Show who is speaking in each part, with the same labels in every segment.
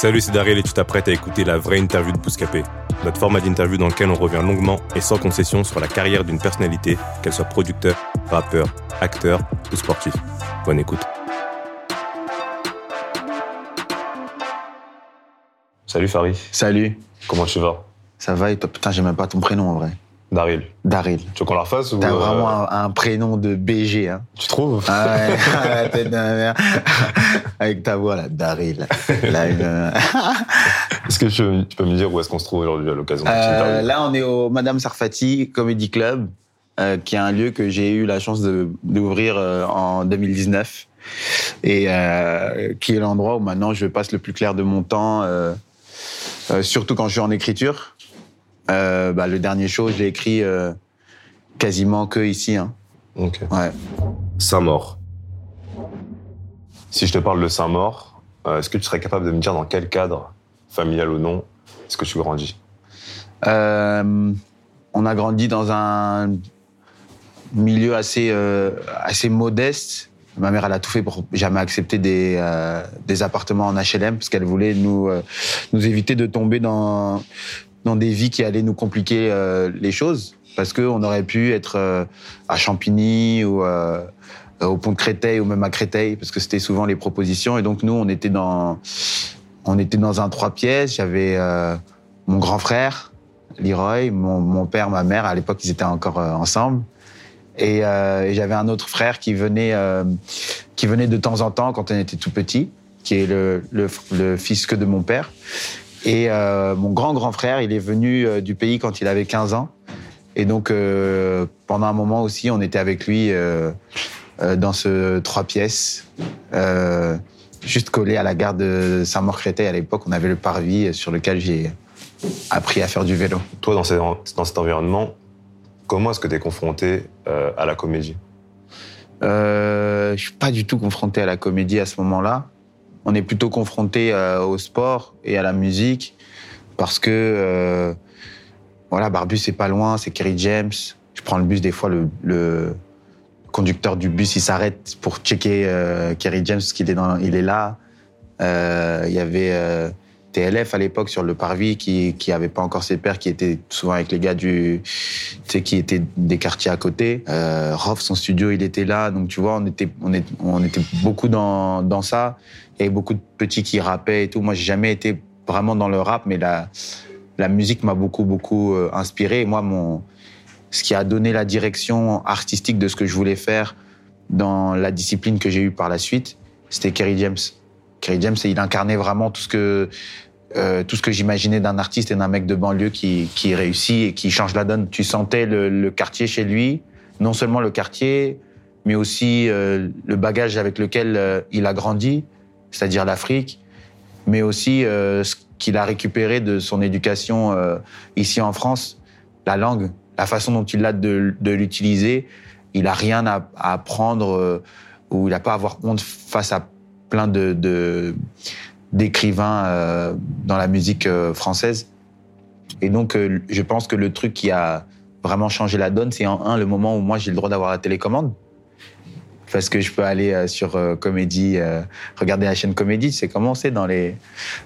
Speaker 1: Salut, c'est Daryl et tu t'apprêtes à écouter la vraie interview de Bouscapé. Notre format d'interview dans lequel on revient longuement et sans concession sur la carrière d'une personnalité, qu'elle soit producteur, rappeur, acteur ou sportif. Bonne écoute. Salut Farid,
Speaker 2: Salut,
Speaker 1: comment tu vas?
Speaker 2: Ça va et toi? Putain, j'ai même pas ton prénom en vrai.
Speaker 1: Daryl,
Speaker 2: Daryl.
Speaker 1: tu veux qu'on la refasse ou
Speaker 2: T'as
Speaker 1: euh,
Speaker 2: vraiment un, un prénom de BG, hein.
Speaker 1: Tu trouves?
Speaker 2: Ah ouais, la tête. Avec ta voix là, Daryl. Une-
Speaker 1: Est-ce que tu, tu peux me dire où est-ce qu'on se trouve aujourd'hui à l'occasion
Speaker 2: Euh, là, on est au Madame Sarfati Comedy Club, euh, qui est un lieu que j'ai eu la chance de- d'ouvrir euh, en 2019 et euh, qui est l'endroit où maintenant je passe le plus clair de mon temps, euh, euh, surtout quand je suis en écriture. Euh, bah, le dernier show, je l'ai écrit euh, quasiment que ici. Hein.
Speaker 1: Ok.
Speaker 2: Ouais.
Speaker 1: Saint-Maur. Si je te parle de Saint-Maur, euh, est-ce que tu serais capable de me dire dans quel cadre, familial ou non, est-ce que tu grandis?
Speaker 2: On a grandi dans un milieu assez, assez modeste. Ma mère, elle a tout fait pour jamais accepter des, euh, des appartements en HLM parce qu'elle voulait nous, euh, nous éviter de tomber dans, dans des vies qui allaient nous compliquer euh, les choses. Parce qu'on aurait pu être euh, à Champigny ou euh, au pont de Créteil ou même à Créteil parce que c'était souvent les propositions. Et donc, nous, on était dans, on était dans un trois pièces. J'avais mon grand frère, Leroy, mon, père, ma mère. À l'époque, ils étaient encore ensemble. Et, j'avais un autre frère qui venait, qui venait de temps en temps quand on était tout petit, qui est le, le fils que de mon père. Et euh, mon grand grand frère, il est venu euh, du pays quand il avait 15 ans. Et donc euh, pendant un moment aussi, on était avec lui euh, euh, dans ce trois pièces, euh, juste collé à la gare de Saint-Maur-Créteil. À l'époque, on avait le parvis sur lequel j'ai appris à faire du vélo.
Speaker 1: Toi, dans, ces- dans cet environnement, comment est-ce que tu es confronté euh, à la comédie?
Speaker 2: Euh, je suis pas du tout confronté à la comédie à ce moment-là. On est plutôt confronté euh, au sport et à la musique parce que euh, voilà, Barbus c'est pas loin, c'est Kerry James. Je prends le bus des fois, le, conducteur du bus il s'arrête pour checker euh, Kerry James qu'il est il est là. Il y avait TLF à l'époque sur le parvis qui qui avait pas encore ses pères, qui était souvent avec les gars du, tu sais, qui étaient des quartiers à côté. Euh, Rof, son studio, il était là, donc tu vois, on était on est, on était beaucoup dans dans ça. Avait beaucoup de petits qui rappaient et tout. Moi, j'ai jamais été vraiment dans le rap, mais la la musique m'a beaucoup beaucoup euh, inspiré. Et moi, mon ce qui a donné la direction artistique de ce que je voulais faire dans la discipline que j'ai eue par la suite, c'était Kerry James. Kerry James, il incarnait vraiment tout ce que euh, tout ce que j'imaginais d'un artiste et d'un mec de banlieue qui, qui réussit et qui change la donne. Tu sentais le, le quartier chez lui, non seulement le quartier, mais aussi euh, le bagage avec lequel euh, il a grandi, c'est-à-dire l'Afrique, mais aussi euh, ce qu'il a récupéré de son éducation ici en France, la langue, la façon dont il a de, de l'utiliser. Il a rien à, à apprendre ou il n'a pas à avoir honte face à plein de, de d'écrivains euh, dans la musique euh, française. Et donc, euh, je pense que le truc qui a vraiment changé la donne, c'est en un le moment où moi j'ai le droit d'avoir la télécommande. Parce que je peux aller euh, sur euh, Comédie, euh, regarder la chaîne Comédie. C'est comment c'est dans les,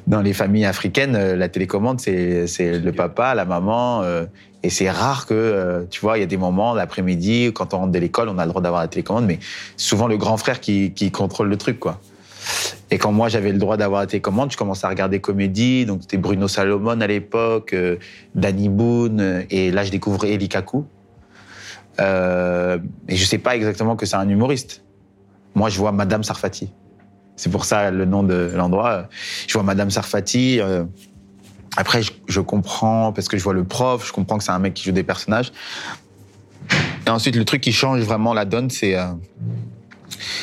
Speaker 2: dans les familles africaines, euh, la télécommande, c'est c'est le papa, la maman. euh, et c'est rare que, tu vois, il y a des moments l'après-midi, quand on rentre de l'école, on a le droit d'avoir la télécommande, mais souvent le grand frère qui, qui contrôle le truc, quoi. Et quand moi j'avais le droit d'avoir la télécommande, je commençais à regarder comédie. Donc c'était Bruno Salomon à l'époque, euh, Danny Boone, euh, et là je découvre Eli Kaku. Euh, et je sais pas exactement que c'est un humoriste. Moi je vois Madame Sarfati. C'est pour ça le nom de l'endroit. Je vois Madame Sarfati. après je, comprends parce que je vois le prof, je comprends que c'est un mec qui joue des personnages. Et ensuite le truc qui change vraiment la donne, c'est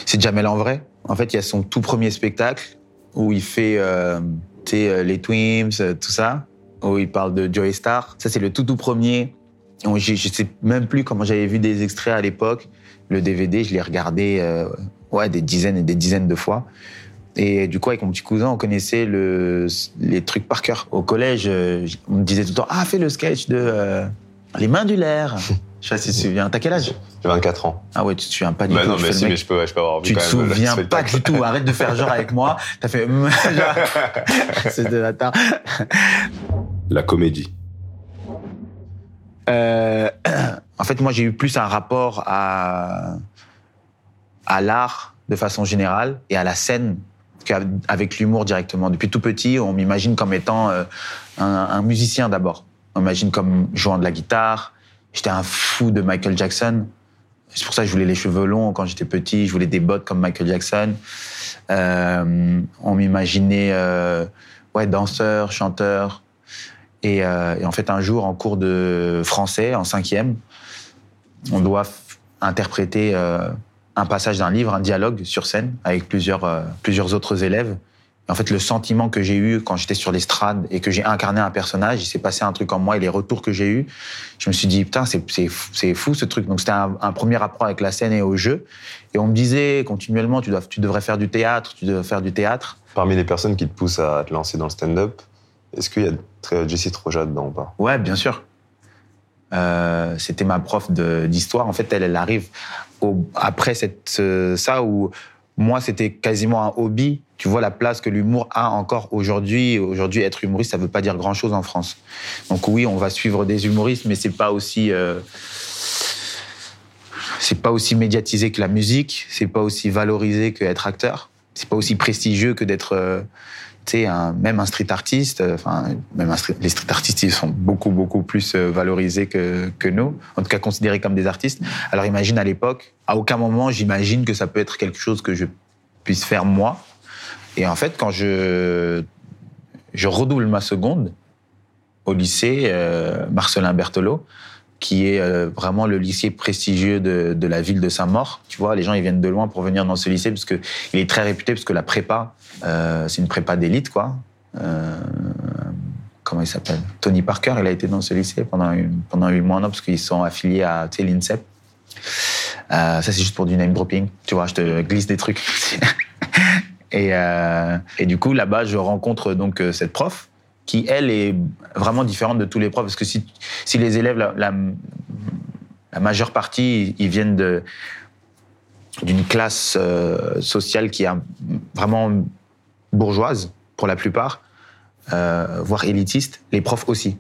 Speaker 2: c'est Jamel en vrai. En fait, il y a son tout premier spectacle où il fait euh, euh, les Twins, euh, tout ça, où il parle de Joey Star. Ça, c'est le tout tout premier. Je je sais même plus comment j'avais vu des extraits à l'époque. Le DVD, je l'ai regardé euh, ouais, des dizaines et des dizaines de fois. Et du coup, avec mon petit cousin, on connaissait le, les trucs par cœur. Au collège, on me disait tout le temps Ah, fais le sketch de Les mains du l'air. Je sais pas si tu te souviens. T'as quel âge?
Speaker 1: J'ai 24 ans.
Speaker 2: Ah ouais, tu te souviens pas du
Speaker 1: Bah
Speaker 2: tout.
Speaker 1: non, mais si, mais je peux, je peux avoir vu
Speaker 2: Tu te
Speaker 1: quand même le
Speaker 2: souviens pas du tout. Arrête de faire genre avec moi. T'as fait. C'est de la tarte.
Speaker 1: La comédie.
Speaker 2: Euh, en fait, moi, j'ai eu plus un rapport à, à l'art de façon générale et à la scène qu'avec l'humour directement. Depuis tout petit, on m'imagine comme étant euh, un, un musicien d'abord. On m'imagine comme jouant de la guitare. J'étais un fou de Michael Jackson. C'est pour ça que je voulais les cheveux longs quand j'étais petit. Je voulais des bottes comme Michael Jackson. Euh, on m'imaginait euh, ouais, danseur, chanteur. Et, euh, et en fait, un jour, en cours de français, en cinquième, on doit interpréter un passage d'un livre, un dialogue sur scène avec plusieurs, plusieurs autres élèves. En fait, le sentiment que j'ai eu quand j'étais sur l'estrade et que j'ai incarné un personnage, il s'est passé un truc en moi et les retours que j'ai eus, je me suis dit, putain, c'est fou, fou ce truc. Donc, c'était un, un premier rapport avec la scène et au jeu. Et on me disait continuellement, tu, dois, tu devrais faire du théâtre, tu devrais faire du théâtre.
Speaker 1: Parmi les personnes qui te poussent à te lancer dans le stand-up, est-ce qu'il y a Jessie Troja dedans ou pas?
Speaker 2: Ouais, bien sûr. Euh, C'était ma prof d'histoire. En fait, elle, elle arrive au- après cette, ce- ça où moi, c'était quasiment un hobby. Tu vois la place que l'humour a encore aujourd'hui. Aujourd'hui, être humoriste, ça veut pas dire grand-chose en France. Donc oui, on va suivre des humoristes, mais c'est pas aussi... euh, c'est pas aussi médiatisé que la musique, c'est pas aussi valorisé que être acteur, c'est pas aussi prestigieux que d'être, euh, un- même un street artiste. euh, Enfin, même les street artistes, ils sont beaucoup beaucoup plus euh, valorisés que que nous, en tout cas considérés comme des artistes. Alors imagine à l'époque, à aucun moment j'imagine que ça peut être quelque chose que je puisse faire moi. Et en fait, quand je je redouble ma seconde au lycée euh, Marcelin Berthelot, qui est euh, vraiment le lycée prestigieux de, de la ville de Saint-Maur. Tu vois, les gens ils viennent de loin pour venir dans ce lycée parce que il est très réputé parce que la prépa, euh, c'est une prépa d'élite, quoi. Euh, comment il s'appelle? Tony Parker, il a été dans ce lycée pendant pendant huit mois, non, parce qu'ils sont affiliés à l'INSEP. Euh, ça, c'est juste pour du name dropping. Tu vois, je te glisse des trucs. et, euh, et du coup, là-bas, je rencontre donc euh, cette prof qui, elle, est vraiment différente de tous les profs. Parce que si, les élèves, la, majeure partie, ils viennent d'une classe euh, sociale qui est vraiment bourgeoise, pour la plupart, voire élitiste, les profs aussi.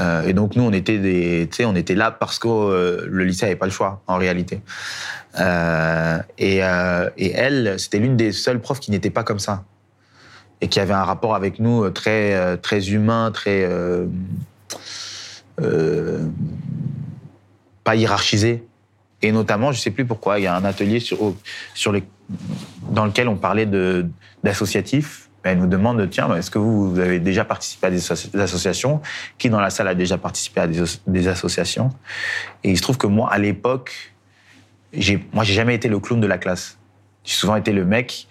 Speaker 2: Euh, et donc nous, on était on était là parce que euh, le lycée avait pas le choix, en réalité. Euh, et, elle, c'était l'une des seules profs qui n'était pas comme ça et qui avait un rapport avec nous très très humain, très pas hiérarchisé. Et notamment, je sais plus pourquoi, il y a un atelier sur, dans lequel on parlait de d'associatifs. Elle nous demande, tiens, est-ce que vous, vous avez déjà participé à des, asso- des associations? Qui dans la salle a déjà participé à des, des associations? Et il se trouve que moi, à l'époque, j'ai, moi, j'ai jamais été le clown de la classe. J'ai souvent été le mec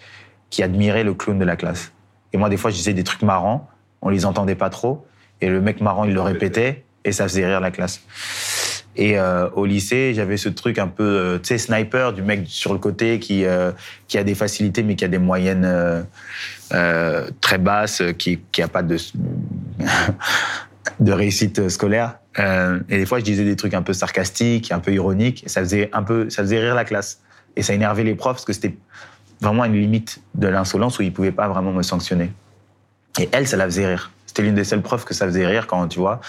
Speaker 2: qui admirait le clown de la classe. Et moi, des fois, je disais des trucs marrants, on les entendait pas trop, et le mec marrant, il le répétait, et ça faisait rire la classe. Et euh, au lycée, j'avais ce truc un peu, euh, tu sais, sniper, du mec sur le côté qui, euh, qui a des facilités, mais qui a des moyennes euh, euh, très basses, qui qui a pas de, de réussite scolaire. Et des fois, je disais des trucs un peu sarcastiques, un peu ironiques, et ça faisait un peu, ça faisait rire la classe. Et ça énervait les profs parce que c'était vraiment une limite de l'insolence où ils pouvaient pas vraiment me sanctionner. Et elle, ça la faisait rire. C'était l'une des seules preuves que ça faisait rire quand, tu vois,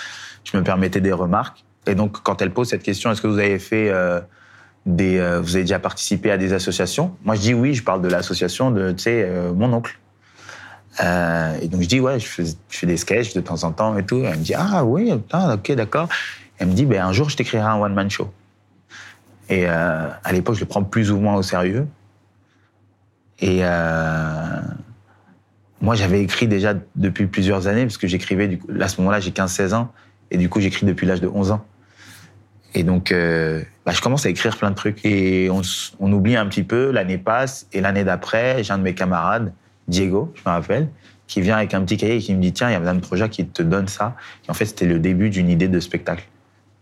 Speaker 2: je me permettais des remarques. Et donc, quand elle pose cette question, est-ce que vous avez fait euh, des, euh, vous avez déjà participé à des associations? Moi, je dis oui. Je parle de l'association de, tu sais, euh, mon oncle. Et donc je dis ouais, je fais, des sketchs de temps en temps et tout. Elle me dit ah oui, putain, ok, d'accord. Elle me dit ben un jour je t'écrirai un one man show. Et à l'époque, je le prends plus ou moins au sérieux. Et moi, j'avais écrit déjà depuis plusieurs années, parce que j'écrivais, à ce moment-là, j'ai 15-16 ans, et du coup, j'écris depuis l'âge de 11 ans. Et donc, euh, bah, je commence à écrire plein de trucs. Et on, oublie un petit peu, l'année passe, et l'année d'après, j'ai un de mes camarades, Diego, je me rappelle, qui vient avec un petit cahier et qui me dit, tiens, il y a Madame Troja qui te donne ça. Et en fait, c'était le début d'une idée de spectacle.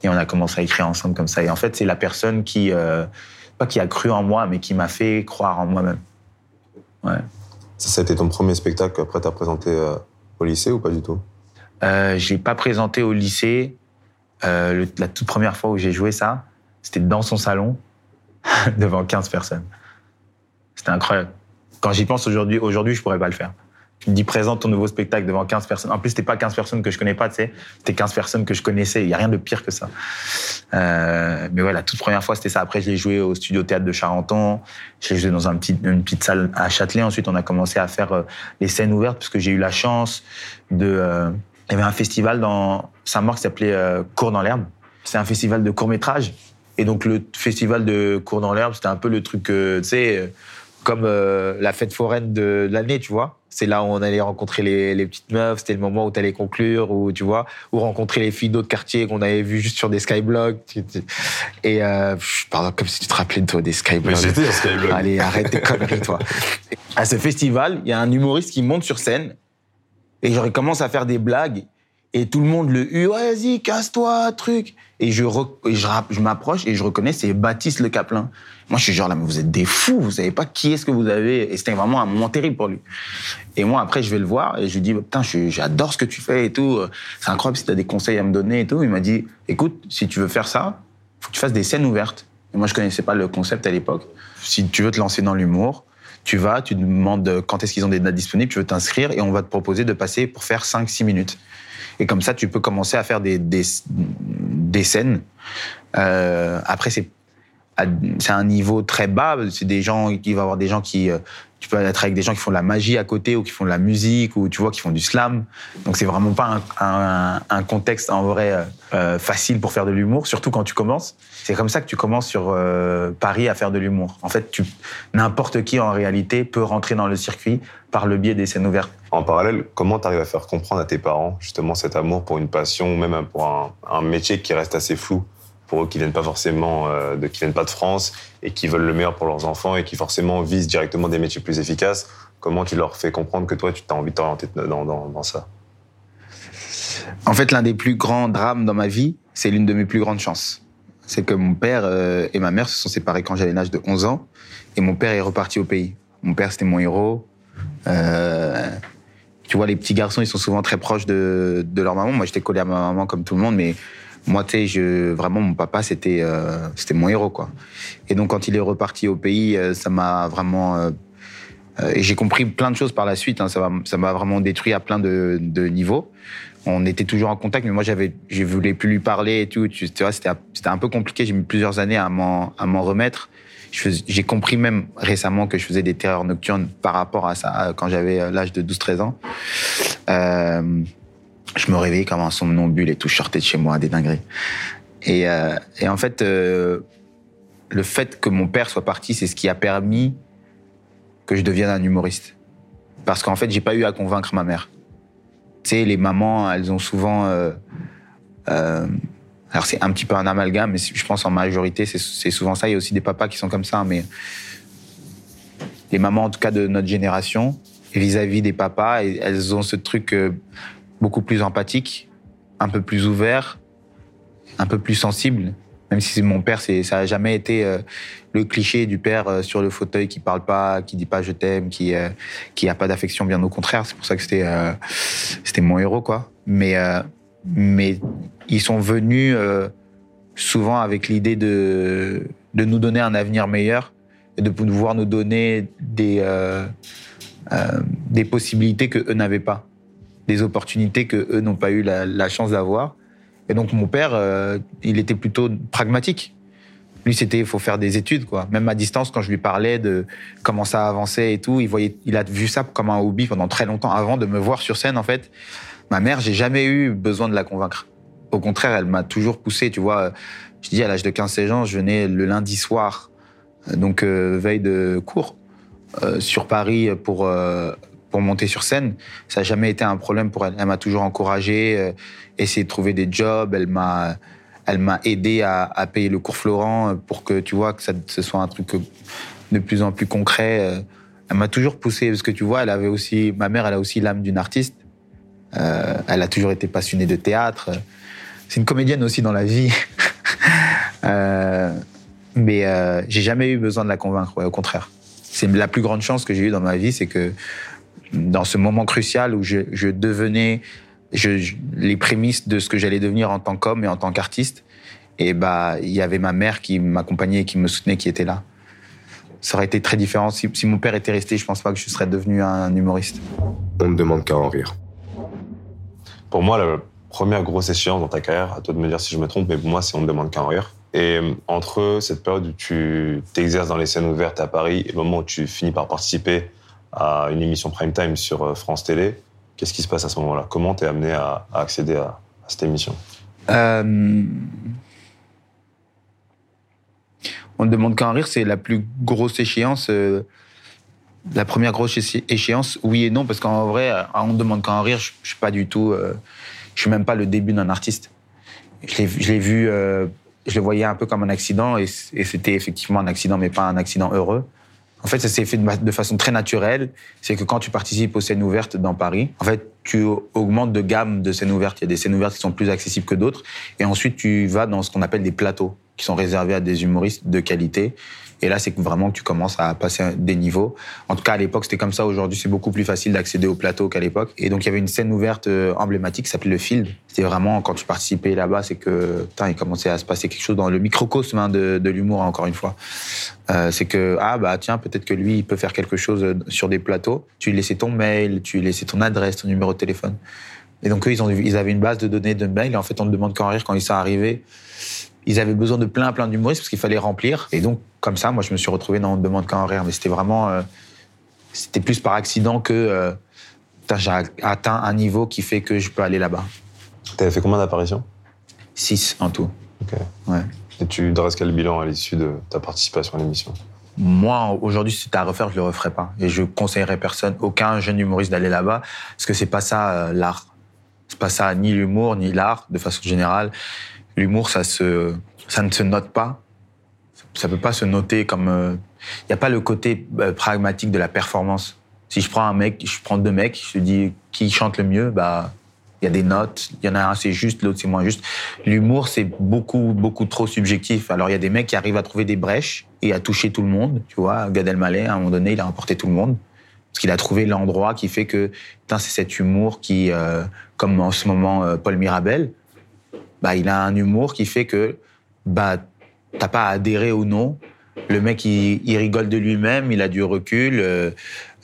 Speaker 2: Et on a commencé à écrire ensemble comme ça. Et en fait, c'est la personne qui, euh, pas qui a cru en moi, mais qui m'a fait croire en moi-même. Ouais.
Speaker 1: Ça, ça a été ton premier spectacle qu'après t'as présenté euh, au lycée ou pas du tout?
Speaker 2: Euh, je l'ai pas présenté au lycée. Euh, la toute première fois où j'ai joué ça, c'était dans son salon, devant 15 personnes. C'était incroyable. Quand j'y pense aujourd'hui, aujourd'hui, je pourrais pas le faire. Tu me dis, présente ton nouveau spectacle devant 15 personnes. En plus, c'était pas 15 personnes que je connais pas, tu sais. C'était 15 personnes que je connaissais. Il y a rien de pire que ça. Euh, mais ouais, la toute première fois, c'était ça. Après, je l'ai joué au studio théâtre de Charenton. Je l'ai joué dans une petite salle à Châtelet. Ensuite, on a commencé à faire euh, les scènes ouvertes parce que j'ai eu la chance de, euh, il y avait un festival dans Saint-Maur qui s'appelait euh, Cours dans l'herbe. C'est un festival de court-métrage. Et donc, le festival de Cours dans l'herbe, c'était un peu le truc, euh, tu sais, euh, comme euh, la fête foraine de l'année, tu vois. C'est là où on allait rencontrer les, les petites meufs, c'était le moment où tu allais conclure, ou tu vois, ou rencontrer les filles d'autres quartiers qu'on avait vues juste sur des skyblocks. tu- tu- Et, euh, pardon, comme si tu te rappelais de toi des skyblocks.
Speaker 1: à Skyblog.
Speaker 2: Allez, arrête tes conneries, toi. À ce festival, il y a un humoriste qui monte sur scène et genre, il commence à faire des blagues et tout le monde le hue, Ouais, vas-y, casse-toi, truc. Et je, je, m'approche et je reconnais, c'est Baptiste Le Caplin. Moi, je suis genre là, mais vous êtes des fous, vous savez pas qui est-ce que vous avez. Et c'était vraiment un moment terrible pour lui. Et moi, après, je vais le voir et je lui dis, putain, j'adore ce que tu fais et tout. C'est incroyable si tu as des conseils à me donner et tout. Il m'a dit, écoute, si tu veux faire ça, faut que tu fasses des scènes ouvertes. Et moi, je connaissais pas le concept à l'époque. Si tu veux te lancer dans l'humour, tu vas, tu demandes quand est-ce qu'ils ont des dates disponibles, tu veux t'inscrire et on va te proposer de passer pour faire 5-6 minutes. Et comme ça, tu peux commencer à faire des, des, des scènes. Euh, après, c'est c'est un niveau très bas. C'est des gens, il va y avoir des gens qui, euh, tu peux être avec des gens qui font de la magie à côté ou qui font de la musique ou tu vois qui font du slam. Donc c'est vraiment pas un, un- contexte en vrai euh, facile pour faire de l'humour, surtout quand tu commences. C'est comme ça que tu commences sur euh, Paris à faire de l'humour. En fait, tu n'importe qui en réalité peut rentrer dans le circuit par le biais des scènes ouvertes.
Speaker 1: En parallèle, comment tu arrives à faire comprendre à tes parents justement cet amour pour une passion, ou même pour un, un métier qui reste assez flou pour eux qui viennent pas forcément euh, de qui viennent pas de France et qui veulent le meilleur pour leurs enfants et qui forcément visent directement des métiers plus efficaces? Comment tu leur fais comprendre que toi tu as envie de t'orienter dans, dans, dans ça?
Speaker 2: En fait, l'un des plus grands drames dans ma vie, c'est l'une de mes plus grandes chances. C'est que mon père euh, et ma mère se sont séparés quand j'avais l'âge de 11 ans, et mon père est reparti au pays. Mon père, c'était mon héros. Euh, tu vois, les petits garçons, ils sont souvent très proches de, de leur maman. Moi, j'étais collé à ma maman comme tout le monde, mais moi, tu sais, je, vraiment, mon papa, c'était euh, c'était mon héros, quoi. Et donc, quand il est reparti au pays, euh, ça m'a vraiment... euh, euh, et j'ai compris plein de choses par la suite. hein. ça m'a ça m'a vraiment détruit à plein de, de niveaux. On était toujours en contact, mais moi, je voulais plus lui parler et tout. Tu, vois, c'était un peu compliqué. J'ai mis plusieurs années à m'en remettre. J'ai compris même récemment que je faisais des terreurs nocturnes par rapport à ça euh, quand j'avais euh, l'âge de 12-13 ans. Euh, je me réveillais comme un somnambule et tout. Je de chez moi, des dingueries. Et, en fait, le fait que mon père soit parti, c'est ce qui a permis que je devienne un humoriste. Parce qu'en fait, j'ai pas eu à convaincre ma mère. Tu sais, les mamans, elles ont souvent. euh, euh, alors, c'est un petit peu un amalgame, mais je pense en majorité, c'est souvent ça. Il y a aussi des papas qui sont comme ça, mais les mamans, en tout cas de notre génération, vis-à-vis des papas, elles ont ce truc euh, beaucoup plus empathique, un peu plus ouvert, un peu plus sensible. Même si mon père, ça a jamais été euh, le cliché du père euh, sur le fauteuil qui parle pas, qui dit pas je t'aime, qui euh, qui a pas d'affection, bien au contraire. C'est pour ça que c'était euh, mon héros. Mais ils sont venus souvent avec l'idée de nous donner un avenir meilleur et de pouvoir nous donner des possibilités que eux n'avaient pas, des opportunités que eux n'ont pas eu la chance d'avoir. Et donc mon père, euh, il était plutôt pragmatique. Lui, c'était faut faire des études, quoi. Même à distance, quand je lui parlais de comment ça avançait et tout, il voyait, il a vu ça comme un hobby pendant très longtemps avant de me voir sur scène. En fait, ma mère, j'ai jamais eu besoin de la convaincre. Au contraire, elle m'a toujours poussé. Tu vois, je dis à l'âge de 15-16 ans, je venais le lundi soir, euh, donc euh, veille de cours, sur Paris pour pour monter sur scène. Ça n'a jamais été un problème pour elle. Elle m'a toujours encouragé, euh, essayé de trouver des jobs. Elle m'a Elle m'a aidé à, payer le cours Florent pour que tu vois que ce soit un truc de plus en plus concret. Elle m'a toujours poussé parce que tu vois, elle avait aussi, ma mère, elle a aussi l'âme d'une artiste. Euh, elle a toujours été passionnée de théâtre. C'est une comédienne aussi dans la vie. euh, mais euh, j'ai jamais eu besoin de la convaincre, au contraire. C'est la plus grande chance que j'ai eue dans ma vie, c'est que dans ce moment crucial où je, je devenais je, je, les prémices de ce que j'allais devenir en tant qu'homme et en tant qu'artiste, et bah il y avait ma mère qui m'accompagnait et qui me soutenait, qui était là. Ça aurait été très différent si, si mon père était resté. Je pense pas que je serais devenu un humoriste.
Speaker 1: On ne demande qu'à en rire.
Speaker 3: Pour moi, la première grosse échéance dans ta carrière, à toi de me dire si je me trompe, mais pour moi, c'est on ne demande qu'à en rire. Et entre cette période où tu t'exerces dans les scènes ouvertes à Paris et le moment où tu finis par participer à une émission prime time sur France Télé, qu'est-ce qui se passe à ce moment-là? Comment t'es amené à, accéder à, cette émission?
Speaker 2: Euh... On ne demande qu'à en rire, c'est la plus grosse échéance. Euh, la première grosse échéance, oui et non, parce qu'en vrai, on ne demande qu'à en rire, je, je suis pas du tout. Euh, je suis même pas le début d'un artiste. Je l'ai vu, euh, je le voyais un peu comme un accident, et c'était effectivement un accident, mais pas un accident heureux. En fait, ça s'est fait de façon très naturelle. C'est que quand tu participes aux scènes ouvertes dans Paris, en fait, tu augmentes de gamme de scènes ouvertes. Il y a des scènes ouvertes qui sont plus accessibles que d'autres. Et ensuite, tu vas dans ce qu'on appelle des plateaux, qui sont réservés à des humoristes de qualité. Et là, c'est vraiment que tu commences à passer des niveaux. En tout cas, à l'époque, c'était comme ça. Aujourd'hui, c'est beaucoup plus facile d'accéder au plateau qu'à l'époque. Et donc, il y avait une scène ouverte emblématique qui s'appelait le Field. C'était vraiment, quand tu participais là-bas, c'est que, putain, il commençait à se passer quelque chose dans le microcosme hein, de, l'humour, encore une fois. Euh, c'est que, ah, bah, tiens, peut-être que lui, il peut faire quelque chose sur des plateaux. Tu lui laissais ton mail, tu lui laissais ton adresse, ton numéro de téléphone. Et donc, eux, ils, avaient une base de données de mail. En fait, on ne demande qu'en rire quand ils sont arrivés ils avaient besoin de plein plein d'humoristes parce qu'il fallait remplir. Et donc comme ça, moi je me suis retrouvé dans On ne demande qu'à en rire, mais c'était vraiment, euh, c'était plus par accident que euh, j'ai atteint un niveau qui fait que je peux aller là-bas.
Speaker 3: T'avais fait combien d'apparitions?
Speaker 2: Six en tout.
Speaker 3: Ok.
Speaker 2: Ouais.
Speaker 3: Et tu dresses quel bilan à l'issue de ta participation à l'émission?
Speaker 2: Moi, aujourd'hui, si c'était à refaire, je le referais pas. Et je conseillerais personne, aucun jeune humoriste d'aller là-bas, parce que c'est pas ça euh, l'art. C'est pas ça ni l'humour ni l'art de façon générale. L'humour, ça ne se note pas. Ça peut pas se noter comme. Il euh, n'y a pas le côté euh, pragmatique de la performance. Si je prends un mec, je prends deux mecs, je dis qui chante le mieux, bah il y a des notes. Il y en a un c'est juste, l'autre c'est moins juste. L'humour c'est beaucoup beaucoup trop subjectif. Alors il y a des mecs qui arrivent à trouver des brèches et à toucher tout le monde. Tu vois, Gad à un moment donné il a emporté tout le monde parce qu'il a trouvé l'endroit qui fait que c'est cet humour qui, euh, comme en ce moment Paul Mirabel, bah il a un humour qui fait que bah t'as pas à adhérer ou non. Le mec, il, il rigole de lui-même, il a du recul, euh,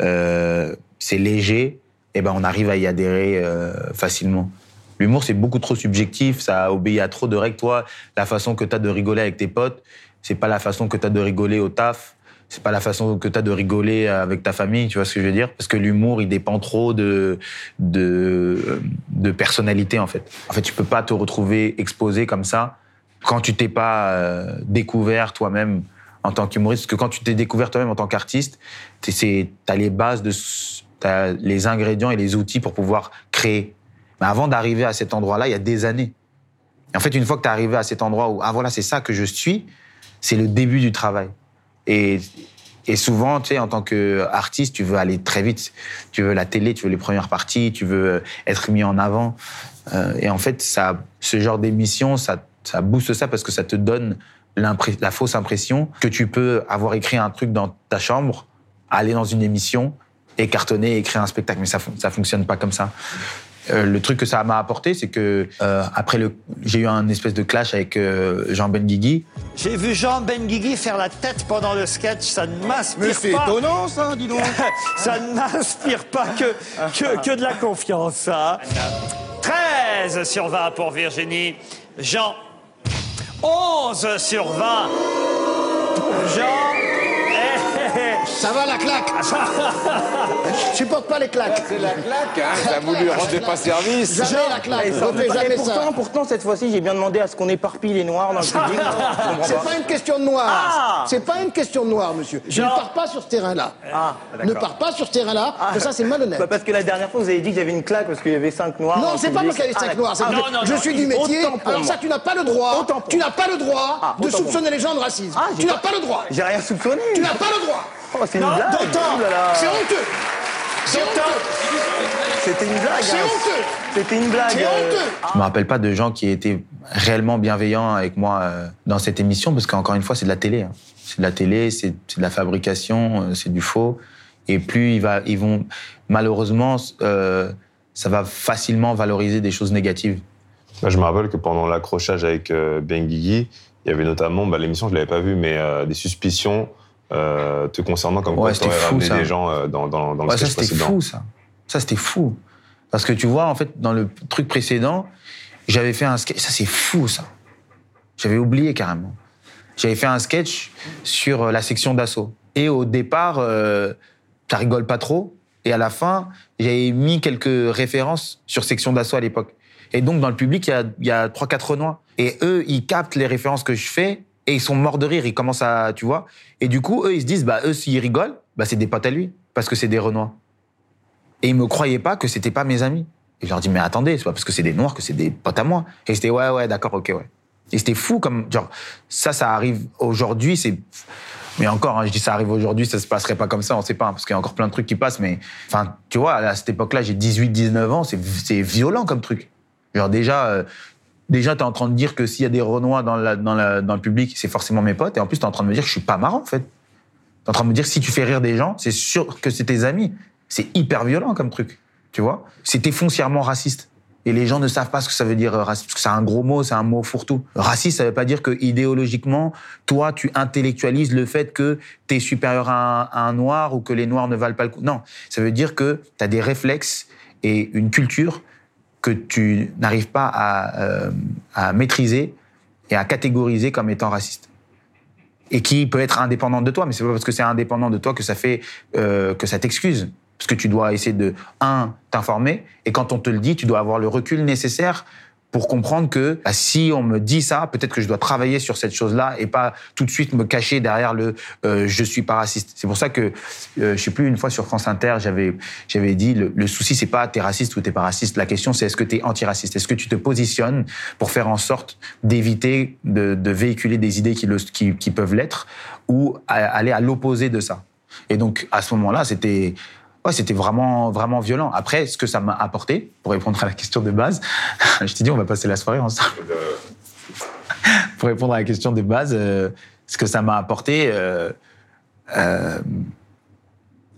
Speaker 2: euh, c'est léger, et ben on arrive à y adhérer euh, facilement. L'humour, c'est beaucoup trop subjectif, ça obéit à trop de règles. Toi, la façon que t'as de rigoler avec tes potes, c'est pas la façon que t'as de rigoler au taf, c'est pas la façon que t'as de rigoler avec ta famille, tu vois ce que je veux dire? Parce que l'humour, il dépend trop de, de, de personnalité, en fait. En fait, tu peux pas te retrouver exposé comme ça quand tu t'es pas euh, découvert toi-même en tant qu'humoriste, parce que quand tu t'es découvert toi-même en tant qu'artiste, tu as les bases, de, as les ingrédients et les outils pour pouvoir créer. Mais avant d'arriver à cet endroit-là, il y a des années. Et en fait, une fois que tu es arrivé à cet endroit où, ah voilà, c'est ça que je suis, c'est le début du travail. Et, souvent, tu sais, en tant qu'artiste, tu veux aller très vite. Tu veux la télé, tu veux les premières parties, tu veux être mis en avant. Euh, et en fait, ça, ce genre d'émission, ça ça booste ça parce que ça te donne la fausse impression que tu peux avoir écrit un truc dans ta chambre, aller dans une émission et cartonner et écrire un spectacle. Mais ça, ça fonctionne pas comme ça. Euh, le truc que ça m'a apporté, c'est que euh, après le, j'ai eu un espèce de clash avec Jean Benguigui.
Speaker 4: J'ai vu Jean Benguigui faire la tête pendant le sketch, ça ne m'inspire pas.
Speaker 5: Mais c'est étonnant, ça, dis donc.
Speaker 4: ça ne m'inspire pas que, que, que de la confiance, ça. 13 sur 20 pour Virginie. Jean 11 sur 20 pour Jean.
Speaker 5: Ça va la claque Je supporte pas les claques.
Speaker 6: C'est la claque, hein T'as voulu rendre pas service
Speaker 5: Jamais la claque,
Speaker 7: Et
Speaker 5: jamais
Speaker 7: pourtant,
Speaker 5: ça.
Speaker 7: pourtant, cette fois-ci, j'ai bien demandé à ce qu'on éparpille les noirs dans le public.
Speaker 5: C'est
Speaker 7: pas.
Speaker 5: une question de noir.
Speaker 4: Ah
Speaker 5: C'est pas une question de noir, monsieur. Je ne pars pas sur ce terrain-là.
Speaker 7: Ah,
Speaker 5: ne pars pas sur ce terrain-là, que ça c'est malhonnête.
Speaker 7: Bah, parce que la dernière fois, vous avez dit qu'il y avait une claque parce qu'il y avait cinq noirs.
Speaker 5: Non, c'est pas parce qu'il y a les
Speaker 7: Ah,
Speaker 5: cinq noirs.
Speaker 7: Ah,
Speaker 5: que
Speaker 4: non, non,
Speaker 5: je
Speaker 4: non,
Speaker 5: suis du métier. Alors
Speaker 7: moi.
Speaker 5: ça, tu n'as pas le droit. Tu n'as pas le droit
Speaker 7: Ah,
Speaker 5: de soupçonner les gens de racisme.
Speaker 7: Ah,
Speaker 5: tu n'as
Speaker 7: pas-
Speaker 5: pas le droit.
Speaker 7: J'ai rien soupçonné.
Speaker 5: Tu n'as pas le droit.
Speaker 7: Oh, c'est une blague. Oh
Speaker 5: c'est honteux.
Speaker 7: C'était une blague.
Speaker 5: C'est
Speaker 7: hein.
Speaker 5: honteux.
Speaker 7: C'était une blague.
Speaker 5: C'est
Speaker 7: euh,
Speaker 5: honteux.
Speaker 2: Je me rappelle pas de gens qui étaient réellement bienveillants avec moi euh, dans cette émission, parce qu'encore une fois, c'est de la télé. hein. C'est de la télé, c'est de la fabrication, euh, c'est du faux. Et plus il va, ils vont, malheureusement, euh, ça va facilement valoriser des choses négatives.
Speaker 3: Je me rappelle que pendant l'accrochage avec euh, Ben Guigui, il y avait notamment, bah, l'émission, je l'avais pas vue, mais euh, des suspicions euh, te concernant comme quoi
Speaker 2: Ouais,
Speaker 3: tu aurais
Speaker 2: fou,
Speaker 3: ramené
Speaker 2: ça.
Speaker 3: des gens euh, dans, dans, dans le
Speaker 2: Ouais, ça,
Speaker 3: sketch
Speaker 2: c'était
Speaker 3: précédent.
Speaker 2: fou, ça. Ça, c'était fou. Parce que tu vois, en fait, dans le truc précédent, j'avais fait un sketch. Ça, c'est fou, ça. J'avais oublié carrément. J'avais fait un sketch sur euh, la section d'assaut. Et au départ, euh, ça rigole pas trop. Et à la fin, j'avais mis quelques références sur section d'assaut à l'époque. Et donc, dans le public, il y a, y a 3-4 Renois. Et eux, ils captent les références que je fais et ils sont morts de rire. Ils commencent à, tu vois. Et du coup, eux, ils se disent, bah, eux, s'ils rigolent, bah, c'est des potes à lui. Parce que c'est des Renois. Et ils me croyaient pas que c'était pas mes amis. Et je leur dis, mais attendez, c'est pas parce que c'est des noirs que c'est des potes à moi. Et c'était, ouais, ouais, d'accord, ok, ouais. Et c'était fou comme, genre, ça, ça arrive aujourd'hui, c'est. Mais encore, hein, je dis ça arrive aujourd'hui, ça se passerait pas comme ça, on sait pas, hein, parce qu'il y a encore plein de trucs qui passent, mais. Enfin, tu vois, à cette époque-là, j'ai 18, 19 ans, c'est violent comme truc. Genre, déjà. euh, Déjà, t'es en train de dire que s'il y a des Renois dans, le public, c'est forcément mes potes. Et en plus, t'es en train de me dire que je suis pas marrant, en fait. T'es en train de me dire si tu fais rire des gens, c'est sûr que c'est tes amis. C'est hyper violent comme truc, tu vois. C'était foncièrement raciste. Et les gens ne savent pas ce que ça veut dire euh, raciste, parce que c'est un gros mot, c'est un mot fourre-tout. Raciste, ça veut pas dire que idéologiquement, toi, tu intellectualises le fait que tu es supérieur à un, à un noir ou que les noirs ne valent pas le coup. Non, ça veut dire que tu as des réflexes et une culture que tu n'arrives pas à, euh, à maîtriser et à catégoriser comme étant raciste et qui peut être indépendante de toi, mais c'est pas parce que c'est indépendant de toi que ça fait euh, que ça t'excuse. Parce que tu dois essayer de un t'informer et quand on te le dit, tu dois avoir le recul nécessaire pour comprendre que bah, si on me dit ça, peut-être que je dois travailler sur cette chose-là et pas tout de suite me cacher derrière le euh, je suis pas raciste. C'est pour ça que euh, je sais plus une fois sur France Inter, j'avais j'avais dit le, le souci c'est pas t'es raciste ou t'es pas raciste. La question c'est est-ce que t'es antiraciste? Est-ce que tu te positionnes pour faire en sorte d'éviter de, de véhiculer des idées qui, le, qui, qui peuvent l'être ou aller à l'opposé de ça? Et donc à ce moment-là, c'était Ouais, c'était vraiment, vraiment violent. Après, ce que ça m'a apporté, pour répondre à la question de base, je t'ai dit, on va passer la soirée ensemble. pour répondre à la question de base, euh, ce que ça m'a apporté, euh, euh,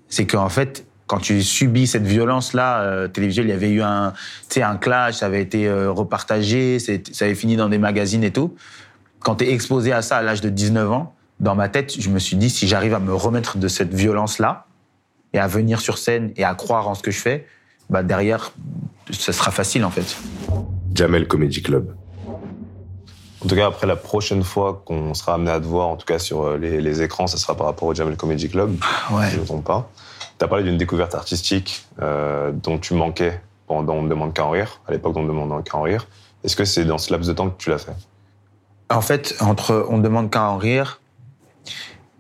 Speaker 2: c'est qu'en fait, quand tu subis cette violence-là, euh, télévisuelle, il y avait eu un, un clash, ça avait été euh, repartagé, ça avait fini dans des magazines et tout. Quand tu es exposé à ça à l'âge de 19 ans, dans ma tête, je me suis dit, si j'arrive à me remettre de cette violence-là, et à venir sur scène et à croire en ce que je fais, bah derrière, ce sera facile en fait.
Speaker 1: Jamel Comedy Club.
Speaker 3: En tout cas, après la prochaine fois qu'on sera amené à te voir, en tout cas sur euh, les, les écrans, ça sera par rapport au Jamel Comedy Club,
Speaker 2: Ouais.
Speaker 3: si je ne me trompe pas. Tu as parlé d'une découverte artistique euh, dont tu manquais pendant On ne demande qu'à en rire, à l'époque d'On ne demande qu'à en rire. Est-ce que c'est dans ce laps de temps que tu l'as fait?
Speaker 2: En fait, entre On demande qu'à en rire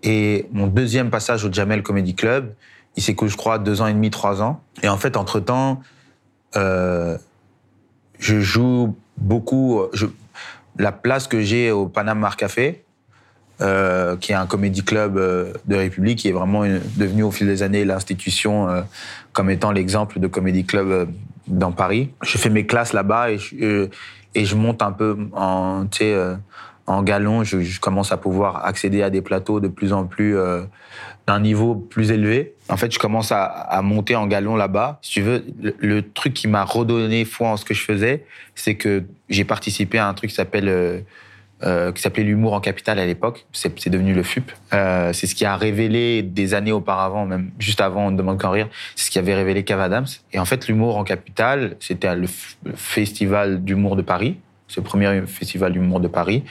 Speaker 2: et mon deuxième passage au Jamel Comedy Club, il s'écoule, je crois, deux ans et demi, trois ans. Et en fait, entre-temps, euh, je joue beaucoup. La place que j'ai au Panama Mar Café, euh, qui est un comédie club euh, de République, qui est vraiment devenu au fil des années l'institution comme étant l'exemple de comédie club dans Paris. Je fais mes classes là-bas et, je- et je monte un peu en, tu sais, en galon. Je, commence à pouvoir accéder à des plateaux de plus en plus euh, d'un niveau plus élevé. En fait, je commence à, à monter en galon là-bas. Si tu veux, le, truc qui m'a redonné foi en ce que je faisais, c'est que j'ai participé à un truc qui s'appelle euh, euh, qui s'appelait l'humour en capital à l'époque. C'est devenu le FUP. Euh, c'est ce qui a révélé des années auparavant, même juste avant On ne demande qu'en rire, c'est ce qui avait révélé Kev Adams. Et en fait, l'humour en capital, c'était le festival d'humour de Paris. Le premier festival d'humour de Paris.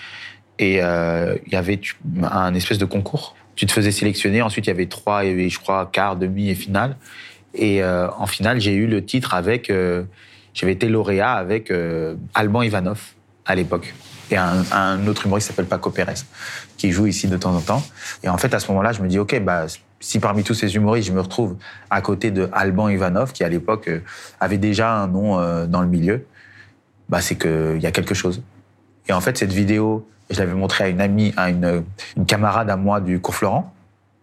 Speaker 2: Et euh, il y avait un espèce de concours tu te faisais sélectionner. Ensuite, il y avait trois, je crois, quart, demi et finale. Et euh, en finale, j'ai eu le titre avec. euh, J'avais été lauréat avec euh, Alban Ivanov à l'époque. Et un, autre humoriste qui s'appelle Paco Pérez, qui joue ici de temps en temps. Et en fait, à ce moment-là, je me dis, OK, bah, si parmi tous ces humoristes, je me retrouve à côté de Alban Ivanov, qui à l'époque euh, avait déjà un nom dans le milieu, bah, c'est qu'il y a quelque chose. Et en fait, cette vidéo, je l'avais montrée à une amie, à une, camarade à moi du cours Florent.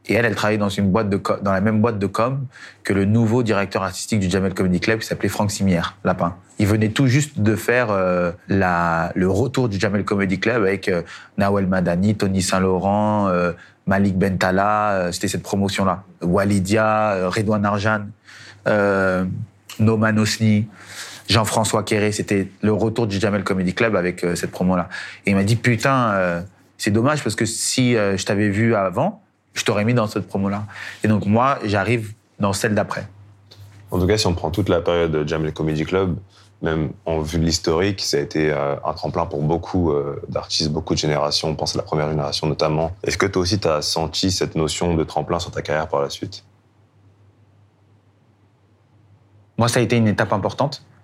Speaker 2: Et elle, elle travaillait dans une boîte de dans la même boîte de com que le nouveau directeur artistique du Jamel Comedy Club qui s'appelait Franck Simière, Lapin. Il venait tout juste de faire euh, la, le retour du Jamel Comedy Club avec euh, Nawel Madani, Tony Saint-Laurent, euh, Malik Bentala, euh, c'était cette promotion-là. Walidia, Redouane Arjan, Noman Osni, Jean-François Quéré, c'était le retour du Jamel Comedy Club avec euh, cette promo-là. Et il m'a dit, putain, euh, c'est dommage parce que si euh, je t'avais vu avant, je t'aurais mis dans cette promo-là. Et donc moi, j'arrive dans celle d'après.
Speaker 3: En tout cas, si on prend toute la période de Jamel Comedy Club, même en vue de l'historique, ça a été un tremplin pour beaucoup d'artistes, beaucoup de générations. On pense à la première génération notamment. Est-ce que toi aussi, tu as senti cette notion de tremplin sur ta carrière par la suite?
Speaker 2: Moi, ça a été une étape importante.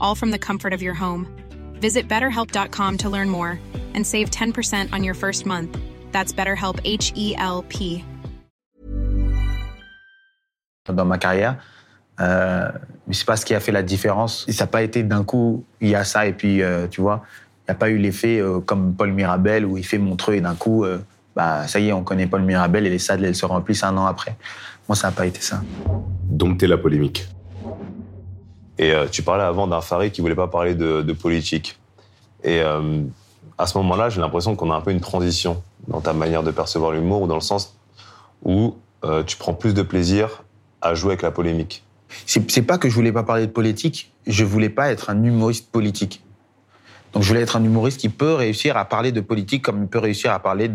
Speaker 8: all from the comfort of your home. Visit betterhelp.com to learn more and save 10% on your first month. That's BetterHelp H E L P.
Speaker 2: dans ma carrière. Euh, mais c'est pas ce qui a fait la différence. Et ça n'a pas été d'un coup, il y a ça, et puis, euh, tu vois, il n'y a pas eu l'effet euh, comme Paul Mirabel où il fait Montreux et d'un coup, euh, bah, ça y est, on connaît Paul Mirabel et les salles, elles se remplissent un an après. Moi, ça n'a pas été ça.
Speaker 1: Dompter la polémique.
Speaker 3: Et euh, tu parlais avant d'un Farid qui voulait pas parler de, politique. Et euh, à ce moment-là, j'ai l'impression qu'on a un peu une transition dans ta manière de percevoir l'humour, ou dans le sens où euh, tu prends plus de plaisir à jouer avec la polémique.
Speaker 2: C'est pas que je voulais pas parler de politique, je voulais pas être un humoriste politique. Donc je voulais être un humoriste qui peut réussir à parler de politique comme il peut réussir à parler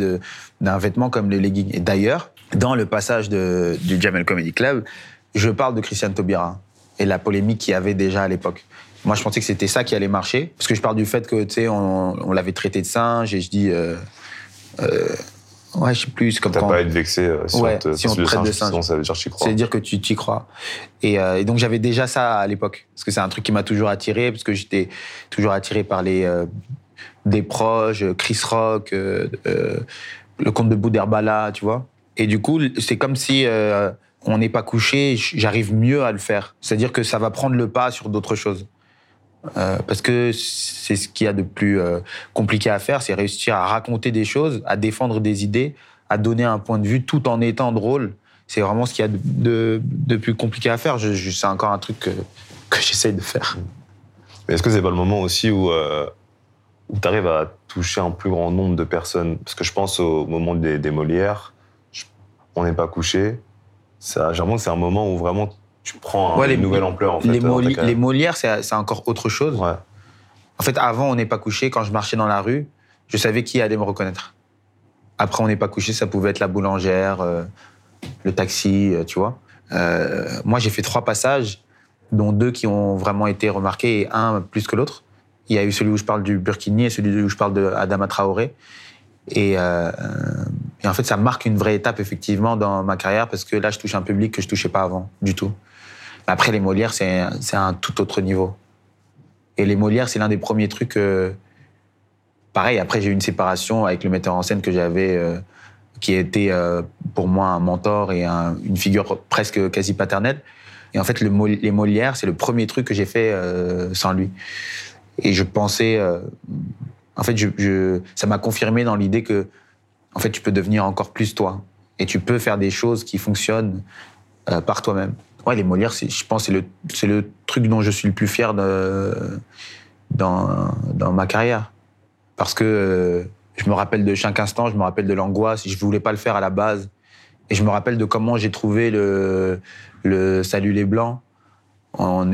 Speaker 2: d'un vêtement comme le legging. Et d'ailleurs, dans le passage du Jamel Comedy Club, je parle de Christiane Taubira et la polémique qu'il y avait déjà à l'époque. Moi, je pensais que c'était ça qui allait marcher, parce que je parle du fait que, tu sais, on, on l'avait traité de singe, et je dis, euh, euh, ouais, je sais plus, c'est comme
Speaker 3: T'as
Speaker 2: quand-
Speaker 3: pas à être vexé euh, si
Speaker 2: Ouais,
Speaker 3: on te,
Speaker 2: si on te
Speaker 3: le
Speaker 2: traite de
Speaker 3: singe, sinon ça veut dire que j'y crois.
Speaker 2: C'est dire que tu t'y crois. Et, et donc j'avais déjà ça à l'époque, parce que c'est un truc qui m'a toujours attiré, parce que j'étais toujours attiré par les des proches, Chris Rock, le comte de Boudherbala, tu vois. Et du coup, c'est comme si euh, on n'est pas couché, j'arrive mieux à le faire. C'est-à-dire que ça va prendre le pas sur d'autres choses. Euh, parce que c'est ce qu'il y a de plus euh, compliqué à faire, c'est réussir à raconter des choses, à défendre des idées, à donner un point de vue tout en étant drôle. C'est vraiment ce qu'il y a de, plus compliqué à faire. Je, c'est encore un truc que, j'essaye de faire.
Speaker 3: Est-ce que c'est pas le moment aussi où, euh, tu arrives à toucher un plus grand nombre de personnes? Parce que je pense au moment des, Molières, on n'est pas couché. Ça, j'ai l'impression que c'est un moment où vraiment tu prends
Speaker 2: Ouais,
Speaker 3: une nouvelle ampleur en fait.
Speaker 2: les, Moli-
Speaker 3: carrière.
Speaker 2: les Molières, c'est, encore autre chose.
Speaker 3: Ouais.
Speaker 2: En fait, avant, on n'est pas couché. Quand je marchais dans la rue, je savais qui allait me reconnaître. Après, on n'est pas couché, ça pouvait être la boulangère, euh, le taxi, euh, tu vois. Euh, moi, j'ai fait trois passages, dont deux qui ont vraiment été remarqués et un plus que l'autre. Il y a eu celui où je parle du Burkini et celui où je parle de Adama Traoré. Et, euh, et en fait, ça marque une vraie étape, effectivement, dans ma carrière, parce que là, je touche un public que je touchais pas avant, du tout. Après, les Molières, c'est un tout autre niveau. Et les Molières, c'est l'un des premiers trucs. euh, pareil, après, j'ai eu une séparation avec le metteur en scène que j'avais, euh, qui était euh, pour moi un mentor et un- une figure presque quasi paternelle. Et en fait, les Molières, c'est le premier truc que j'ai fait euh, sans lui. Et je pensais, en fait, ça m'a confirmé dans l'idée que, en fait, tu peux devenir encore plus toi. Et tu peux faire des choses qui fonctionnent euh, par toi-même. Ouais, les Molières, je pense, c'est le, c'est le truc dont je suis le plus fier dans, dans ma carrière. Parce que euh, je me rappelle de chaque instant, je me rappelle de l'angoisse. Je voulais pas le faire à la base. Et je me rappelle de comment j'ai trouvé le, le Salut les Blancs. Euh,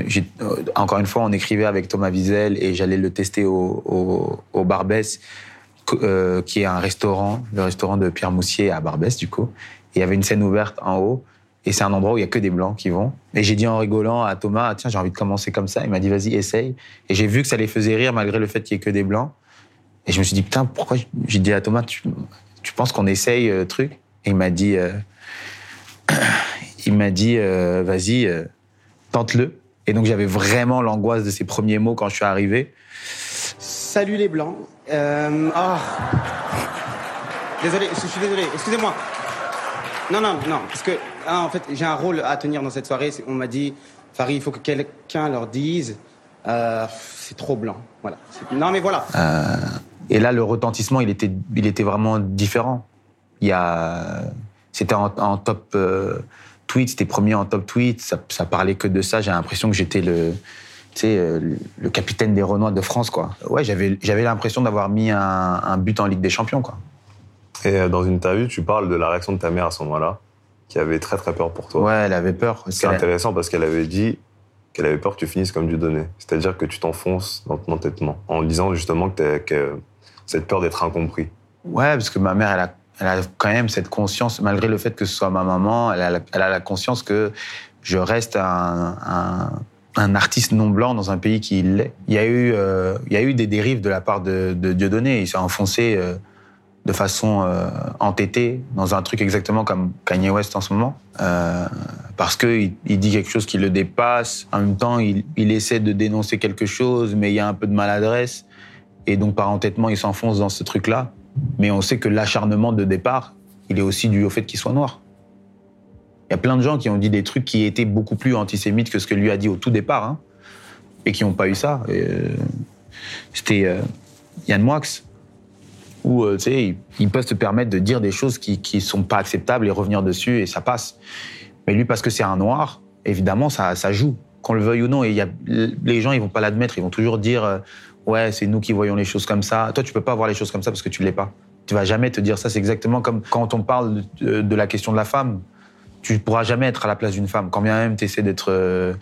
Speaker 2: encore une fois, on écrivait avec Thomas Wiesel et j'allais le tester au, au, Barbès, euh, qui est un restaurant, le restaurant de Pierre Moussier à Barbès, du coup. Il y avait une scène ouverte en haut. Et c'est un endroit où il y a que des blancs qui vont. Et j'ai dit en rigolant à Thomas, Ah, tiens, j'ai envie de commencer comme ça. Il m'a dit, vas-y, essaye. Et j'ai vu que ça les faisait rire malgré le fait qu'il y ait que des blancs. Et je me suis dit, putain, pourquoi J'ai dit à Thomas, tu, tu penses qu'on essaye euh, truc? Et il m'a dit, euh, il m'a dit, euh, vas-y, tente-le. Et donc j'avais vraiment l'angoisse de ces premiers mots quand je suis arrivé.
Speaker 9: Salut les blancs. Ah. Désolé, je suis désolé. Excusez-moi. Non, non, non, parce que ah, en fait j'ai un rôle à tenir dans cette soirée. On m'a dit, Farid, il faut que quelqu'un leur dise, euh, c'est trop blanc. Voilà. Non, mais voilà.
Speaker 2: Euh, et là, le retentissement, il était, il était vraiment différent. Il y a, c'était en, top tweet, c'était premier en top tweet. Ça parlait que de ça. J'ai l'impression que j'étais le, tu sais, euh, le capitaine des Renois de France, quoi. Ouais, j'avais, j'avais l'impression d'avoir mis un, un but en Ligue des Champions, quoi.
Speaker 3: Et euh, dans une interview, tu parles de la réaction de ta mère à ce moment-là, qui avait très très peur pour toi.
Speaker 2: Ouais, elle avait peur.
Speaker 3: C'est intéressant parce qu'elle avait dit qu'elle avait peur que tu finisses comme Dieudonné. C'est-à-dire que tu t'enfonces dans ton entêtement, en disant justement que, que cette peur d'être incompris.
Speaker 2: Ouais, parce que ma mère, elle a, elle a quand même cette conscience, malgré le fait que ce soit ma maman, elle a, la- elle a la conscience que je reste un, un, un artiste non blanc dans un pays qui l'est. Il y a eu, euh, il y a eu des dérives de la part de, Dieudonné. Il s'est enfoncé euh, de façon euh, entêtée dans un truc exactement comme Kanye West en ce moment. Parce qu'il il dit quelque chose qui le dépasse. En même temps, il, il essaie de dénoncer quelque chose, mais il y a un peu de maladresse. Et donc, par entêtement, il s'enfonce dans ce truc-là. Mais on sait que l'acharnement de départ, il est aussi dû au fait qu'il soit noir. Il y a plein de gens qui ont dit des trucs qui étaient beaucoup plus antisémites que ce que lui a dit au tout départ, hein, et qui n'ont pas eu ça. Euh, C'était euh, Yann Moix, où euh, ils- ils peuvent se permettre de dire des choses qui ne sont pas acceptables et revenir dessus, et ça passe. Mais lui, parce que c'est un noir, évidemment, ça, ça joue, qu'on le veuille ou non. Et les gens, ils vont pas l'admettre, ils vont toujours dire euh, Ouais, c'est nous qui voyons les choses comme ça. Toi, tu peux pas voir les choses comme ça parce que tu l'es pas. Tu vas jamais te dire ça. C'est exactement comme quand on parle de la question de la femme. Tu pourras jamais être à la place d'une femme. Quand bien même tu essaies d'être euh,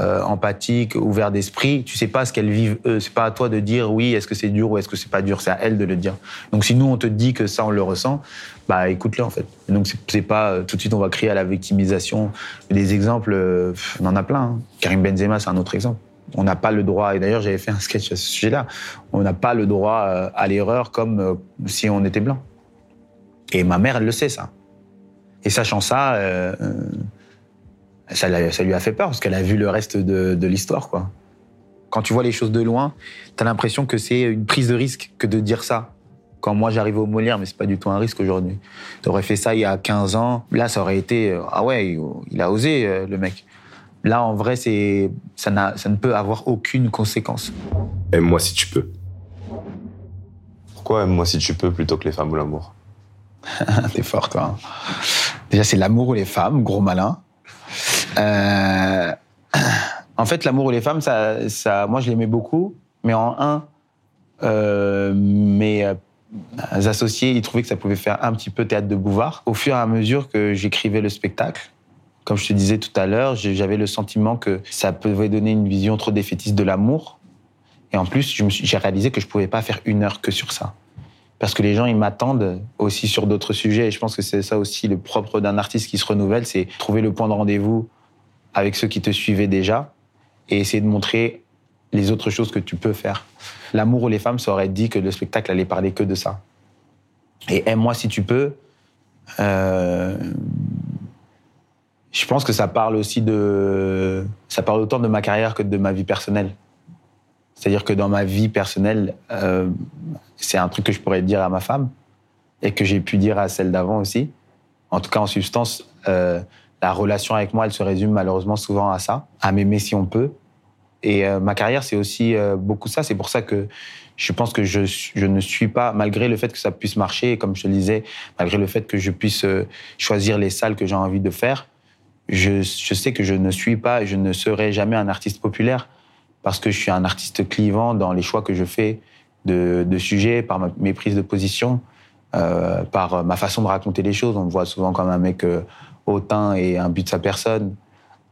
Speaker 2: euh, empathique, ouvert d'esprit, tu sais pas ce qu'elles vivent eux. C'est pas à toi de dire oui, est-ce que c'est dur ou est-ce que c'est pas dur. C'est à elles de le dire. Donc si nous on te dit que ça on le ressent, bah écoute-le en fait. Et donc c'est- pas euh, tout de suite on va crier à la victimisation. Des exemples, on en a plein. hein. Karim Benzema c'est un autre exemple. On n'a pas le droit, et d'ailleurs j'avais fait un sketch à ce sujet-là, on n'a pas le droit à l'erreur comme si on était blanc. Et ma mère, elle le sait ça. Et sachant ça, euh, ça, lui a fait peur parce qu'elle a vu le reste de, de l'histoire, quoi. Quand tu vois les choses de loin, t'as l'impression que c'est une prise de risque que de dire ça. Quand moi j'arrive au Molière, mais c'est pas du tout un risque aujourd'hui. T'aurais fait ça il y a 15 ans, là ça aurait été euh, ah ouais, il, il a osé euh, le mec. Là en vrai c'est ça, n'a- ça ne peut avoir aucune conséquence.
Speaker 1: Aime-moi si tu peux.
Speaker 3: Pourquoi aime-moi si tu peux plutôt que les femmes ou l'amour?
Speaker 2: T'es fort toi. Déjà c'est l'amour ou les femmes, gros malin. Euh, En fait, l'amour ou les femmes, ça, ça, moi, je l'aimais beaucoup, mais en un, euh, mes euh, associés, ils trouvaient que ça pouvait faire un petit peu théâtre de Bouvard. Au fur et à mesure que j'écrivais le spectacle, comme je te disais tout à l'heure, j'avais le sentiment que ça pouvait donner une vision trop défaitiste de l'amour. Et en plus, j'ai réalisé que je pouvais pas faire une heure que sur ça. Parce que les gens, ils m'attendent aussi sur d'autres sujets. Et je pense que c'est ça aussi le propre d'un artiste qui se renouvelle, c'est trouver le point de rendez-vous avec ceux qui te suivaient déjà et essayer de montrer les autres choses que tu peux faire. L'amour ou les femmes, ça aurait dit que le spectacle allait parler que de ça. Et aime-moi si tu peux. euh, je pense que ça parle aussi de. Ça parle autant de ma carrière que de ma vie personnelle. C'est-à-dire que dans ma vie personnelle, euh, c'est un truc que je pourrais dire à ma femme et que j'ai pu dire à celle d'avant aussi. En tout cas, en substance, euh, la relation avec moi, elle se résume malheureusement souvent à ça, à m'aimer si on peut. Et euh, ma carrière, c'est aussi beaucoup ça. C'est pour ça que je pense que je, ne suis pas, malgré le fait que ça puisse marcher, comme je te le disais, malgré le fait que je puisse choisir les salles que j'ai envie de faire, je, je, sais que je ne suis pas je ne serai jamais un artiste populaire parce que je suis un artiste clivant dans les choix que je fais de, de sujets, par ma, mes prises de position, euh, par ma façon de raconter les choses. On me voit souvent comme un mec euh, hautain et un but de sa personne,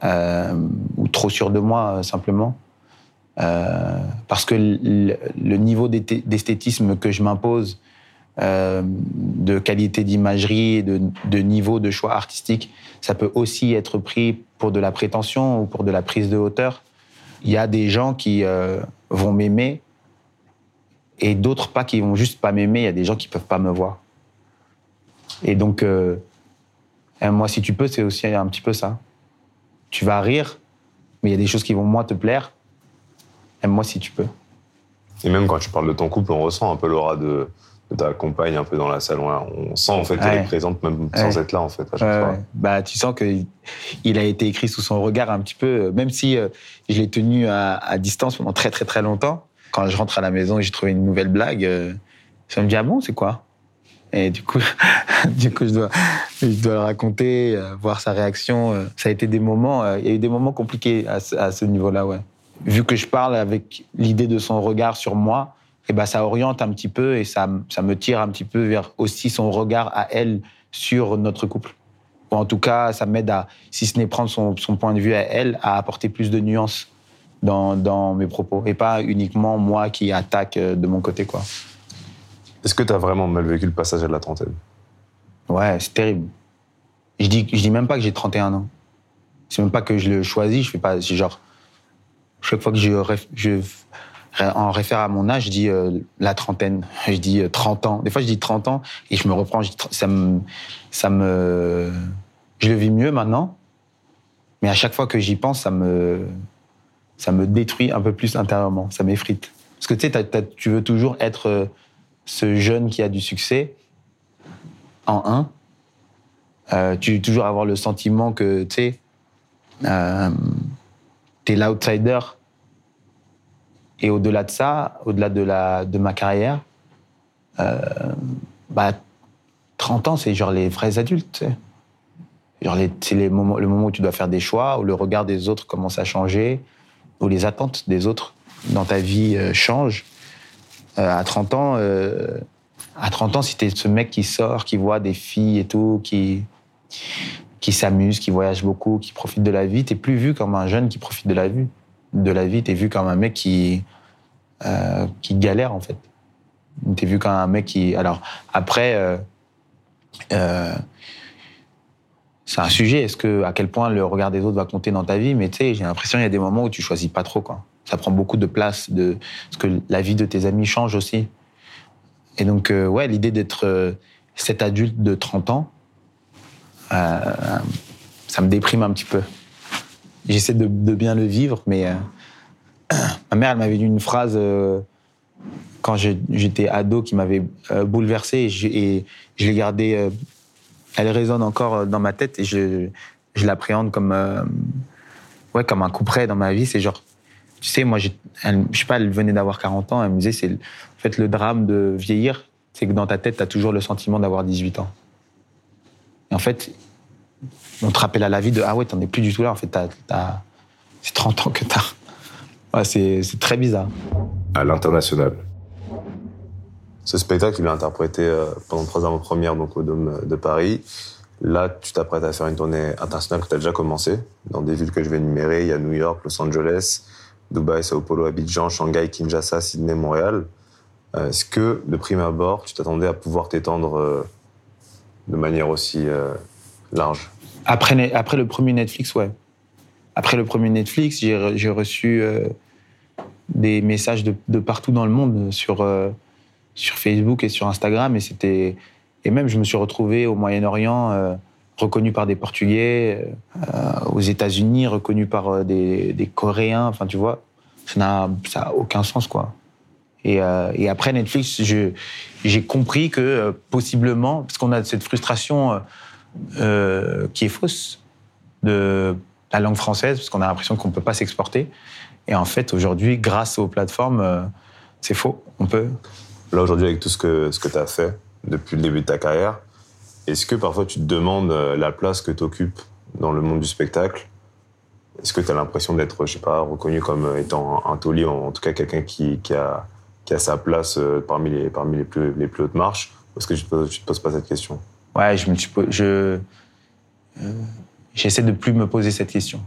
Speaker 2: euh, ou trop sûr de moi, simplement. Parce que le, niveau d'esthétisme que je m'impose, de qualité d'imagerie, de, niveau de choix artistique, ça peut aussi être pris pour de la prétention ou pour de la prise de hauteur. Il y a des gens qui euh, vont m'aimer et d'autres pas qui vont juste pas m'aimer. Il y a des gens qui peuvent pas me voir. Et donc, euh, moi, si tu peux, c'est aussi un petit peu ça. Tu vas rire, mais il y a des choses qui vont moins te plaire. Aime-moi si tu peux.
Speaker 3: Et même quand tu parles de ton couple, on ressent un peu l'aura de, de, ta compagne un peu dans la salle. On sent en fait qu'elle
Speaker 2: ouais.
Speaker 3: est présente même sans être là en fait à chaque fois.
Speaker 2: Bah, tu sens que il a été écrit sous son regard un petit peu, même si euh, je l'ai tenu à, à distance pendant très très très longtemps. Quand je rentre à la maison et j'ai trouvé une nouvelle blague, euh, ça me dit ah bon c'est quoi? Et du coup, du coup je dois je dois le raconter, euh, voir sa réaction. euh. Ça a été des moments, euh, il y a eu des moments compliqués à, ce- à ce niveau-là, ouais. Vu que je parle avec l'idée de son regard sur moi, et ben ça oriente un petit peu et ça, ça me tire un petit peu vers aussi son regard à elle sur notre couple. Ou en tout cas, ça m'aide à, si ce n'est prendre son, son point de vue à elle, à apporter plus de nuances dans, dans mes propos. Et pas uniquement moi qui attaque euh, de mon côté, quoi.
Speaker 3: Est-ce que tu as vraiment mal vécu le passage à la trentaine?
Speaker 2: Ouais, c'est terrible. Je dis, je dis même pas que j'ai 31 ans. C'est même pas que je le choisis, je fais pas, c'est genre, chaque fois que je en réfère à mon âge, je dis euh, la trentaine, je dis euh, 30 ans. Des fois, je dis 30 ans et je me reprends, je ça me, ça me, je le vis mieux maintenant. Mais à chaque fois que j'y pense, ça me, ça me détruit un peu plus intérieurement, ça m'effrite. Parce que tu sais, tu veux toujours être euh, ce jeune qui a du succès en un. Euh, tu veux toujours avoir le sentiment que, tu sais, euh, t'es l'outsider. Et au-delà de ça, au-delà de, la, de ma carrière, euh, bah, 30 ans, c'est genre les vrais adultes. Genre c'est les moments, le moment où tu dois faire des choix, où le regard des autres commence à changer, où les attentes des autres dans ta vie euh, changent. Euh, à 30 ans, euh, à 30 ans, si t'es ce mec qui sort, qui voit des filles et tout, qui, qui s'amuse, qui voyage beaucoup, qui profite de la vie, t'es plus vu comme un jeune qui profite de la vie. De la vie, t'es vu comme un mec qui, euh, qui galère, en fait. T'es vu comme un mec qui. Alors, après, euh, euh, c'est un sujet. Est-ce que, à quel point le regard des autres va compter dans ta vie Mais tu sais, j'ai l'impression qu'il y a des moments où tu choisis pas trop, quoi. Ça prend beaucoup de place, de, parce que la vie de tes amis change aussi. Et donc, ouais, l'idée d'être cet adulte de 30 ans, ça me déprime un petit peu. J'essaie de, bien le vivre, mais ma mère, elle m'avait dit une phrase euh, quand j'étais ado qui m'avait euh, bouleversé et je, l'ai gardée. euh, elle résonne encore euh, dans ma tête et je, l'appréhende comme, ouais, comme un coup près dans ma vie. C'est genre, tu sais, moi, elle, je sais pas, elle venait d'avoir 40 ans, elle me disait, c'est en fait le drame de vieillir, c'est que dans ta tête, tu as toujours le sentiment d'avoir 18 ans. Et en fait, on te rappelle à la vie de, ah ouais, t'en es plus du tout là, en fait, c'est 30 ans que t'as. Ouais, c'est très bizarre.
Speaker 1: À l'international.
Speaker 3: Ce spectacle, il est interprété euh, pendant trois avant-premières donc au Dôme de Paris. Là, tu t'apprêtes à faire une tournée internationale que tu as déjà commencé dans des villes que je vais énumérer. Il y a New York, Los Angeles, Dubaï, Sao Paulo, Abidjan, Shanghai, Kinshasa, Sydney, Montréal. Euh, Est-ce que, de prime abord, tu t'attendais à pouvoir t'étendre euh, de manière aussi euh, large?
Speaker 2: Après, après le premier Netflix, ouais. Après le premier Netflix, j'ai re- j'ai reçu euh, des messages de, partout dans le monde sur, euh, sur Facebook et sur Instagram. Et, c'était et même, je me suis retrouvé au Moyen-Orient, euh, reconnu par des Portugais, euh, aux États-Unis, reconnu par des, Coréens. Enfin, tu vois, ça n'a aucun sens, quoi. Et, après Netflix, j'ai compris que possiblement, parce qu'on a cette frustration qui est fausse, de la langue française, parce qu'on a l'impression qu'on ne peut pas s'exporter. Et en fait, aujourd'hui, grâce aux plateformes, euh, c'est faux. On peut.
Speaker 3: Là, aujourd'hui, avec tout ce que, ce que tu as fait depuis le début de ta carrière, est-ce que parfois tu te demandes euh, la place que tu occupes dans le monde du spectacle? Est-ce que tu as l'impression d'être, je sais pas, reconnu comme étant un taulier, en tout cas quelqu'un qui, qui, a, qui a sa place euh, parmi les, parmi les, plus, les plus hautes marches? Ou est-ce que tu te, poses, tu te poses pas cette question?
Speaker 2: Ouais, je me suis je euh, j'essaie de plus me poser cette question.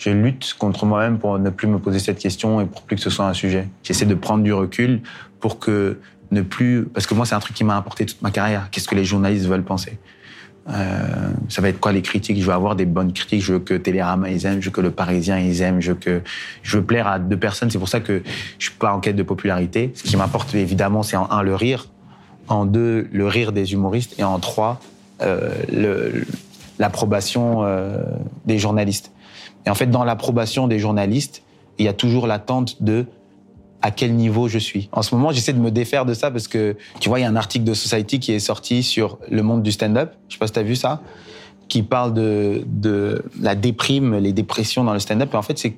Speaker 2: Je lutte contre moi-même pour ne plus me poser cette question et pour plus que ce soit un sujet. J'essaie de prendre du recul pour que ne plus parce que moi c'est un truc qui m'a apporté toute ma carrière. Qu'est-ce que les journalistes veulent penser? Euh, Ça va être quoi les critiques? Je veux avoir des bonnes critiques. Je veux que Télérama ils aiment, je veux que Le Parisien ils aiment, je veux que je veux plaire à deux personnes. C'est pour ça que je suis pas en quête de popularité. Ce qui m'apporte évidemment c'est en un le rire, en deux, le rire des humoristes, et en trois, euh, l'approbation euh, des journalistes. Et en fait, dans l'approbation des journalistes, il y a toujours l'attente de à quel niveau je suis. En ce moment, j'essaie de me défaire de ça parce que, tu vois, il y a un article de Society qui est sorti sur le monde du stand-up. Je sais pas si tu as vu ça qui parle de, de la déprime, les dépressions dans le stand-up. Et en fait, c'est-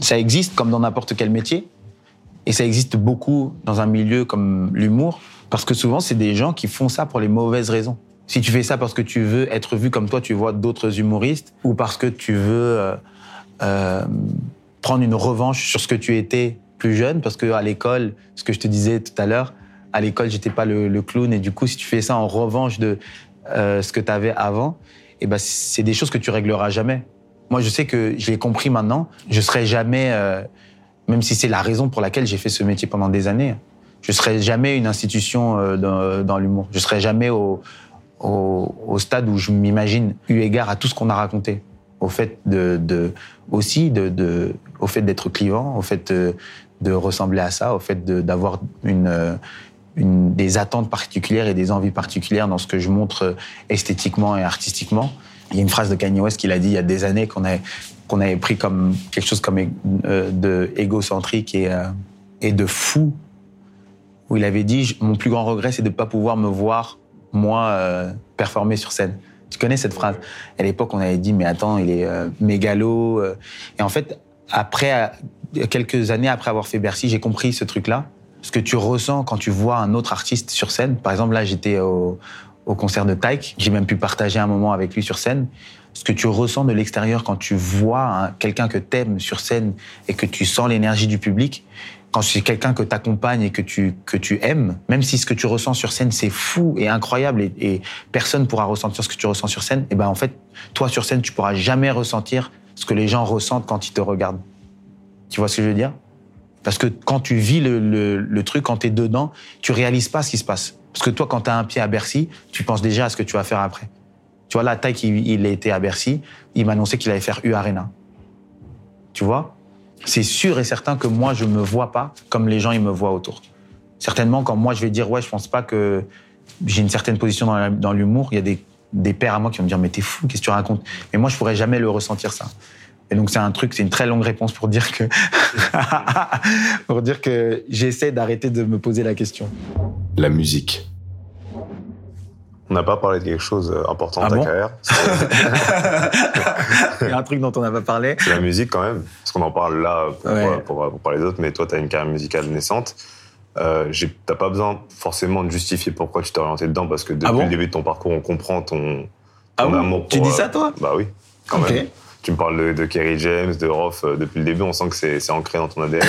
Speaker 2: ça existe comme dans n'importe quel métier. Et ça existe beaucoup dans un milieu comme l'humour, parce que souvent, c'est des gens qui font ça pour les mauvaises raisons. Si tu fais ça parce que tu veux être vu comme toi, tu vois d'autres humoristes, ou parce que tu veux euh, euh, prendre une revanche sur ce que tu étais plus jeune, parce que à l'école, ce que je te disais tout à l'heure, à l'école, j'étais pas le, clown, et du coup, si tu fais ça en revanche de euh, ce que tu avais avant, et ben, c'est des choses que tu régleras jamais. Moi, je sais que je l'ai compris maintenant, je serai jamais, même si c'est la raison pour laquelle j'ai fait ce métier pendant des années, je serai jamais une institution dans, dans l'humour. Je serai jamais au, au, stade où je m'imagine, eu égard à tout ce qu'on a raconté, au fait de, aussi au fait d'être clivant, au fait de, de ressembler à ça, au fait d'avoir euh, des attentes particulières et des envies particulières dans ce que je montre euh, esthétiquement et artistiquement. Il y a une phrase de Kanye West qu'il a dit il y a des années qu'on avait, pris comme quelque chose comme euh, de égocentrique et, euh, et de fou, où il avait dit mon plus grand regret c'est de ne pas pouvoir me voir moi euh, performer sur scène. Tu connais cette phrase? À l'époque, on avait dit mais attends, il est euh, mégalo. euh. Et en fait, après euh, quelques années après avoir fait Bercy, j'ai compris ce truc-là. Ce que tu ressens quand tu vois un autre artiste sur scène. Par exemple, là, j'étais au, au concert de Taïk. J'ai même pu partager un moment avec lui sur scène. Ce que tu ressens de l'extérieur quand tu vois hein, quelqu'un que t'aimes sur scène et que tu sens l'énergie du public, quand c'est quelqu'un que t'accompagnes et que tu que tu aimes, même si ce que tu ressens sur scène c'est fou et incroyable et, et personne pourra ressentir ce que tu ressens sur scène, et ben en fait toi sur scène tu pourras jamais ressentir ce que les gens ressentent quand ils te regardent. Tu vois ce que je veux dire? Parce que quand tu vis le, le, truc, quand tu es dedans, tu réalises pas ce qui se passe. Parce que toi, quand tu as un pied à Bercy, tu penses déjà à ce que tu vas faire après. Tu vois, la taille qu'il il était à Bercy, il m'a annoncé qu'il allait faire U Arena. Tu vois? C'est sûr et certain que moi, je me vois pas comme les gens ils me voient autour. Certainement, quand moi, je vais dire, ouais, je pense pas que j'ai une certaine position dans l'humour, il y a des, des pères à moi qui vont me dire, mais t'es fou, qu'est-ce que tu racontes? Mais moi, je pourrais jamais le ressentir, ça. Et donc, c'est un truc, c'est une très longue réponse pour dire que, pour dire que j'essaie d'arrêter de me poser la question.
Speaker 1: La musique.
Speaker 3: On n'a pas parlé de quelque chose d'important
Speaker 2: Ah
Speaker 3: dans ta
Speaker 2: bon
Speaker 3: carrière.
Speaker 2: Il y a un truc dont on n'a pas parlé.
Speaker 3: C'est la musique quand même. Parce qu'on en parle là pour,
Speaker 2: Ouais.
Speaker 3: pour, pour parler des autres, mais toi, tu as une carrière musicale naissante. Euh, T'as pas besoin forcément de justifier pourquoi tu t'es orienté dedans, parce que depuis
Speaker 2: Ah bon
Speaker 3: le début de ton parcours, on comprend ton,
Speaker 2: Ah bon
Speaker 3: amour pour.
Speaker 2: Tu dis
Speaker 3: euh,
Speaker 2: ça, toi
Speaker 3: Bah oui, quand même. Tu me parles de, de Kerry James, de Roth, euh, depuis le début, on sent que c'est c'est ancré dans ton ADN.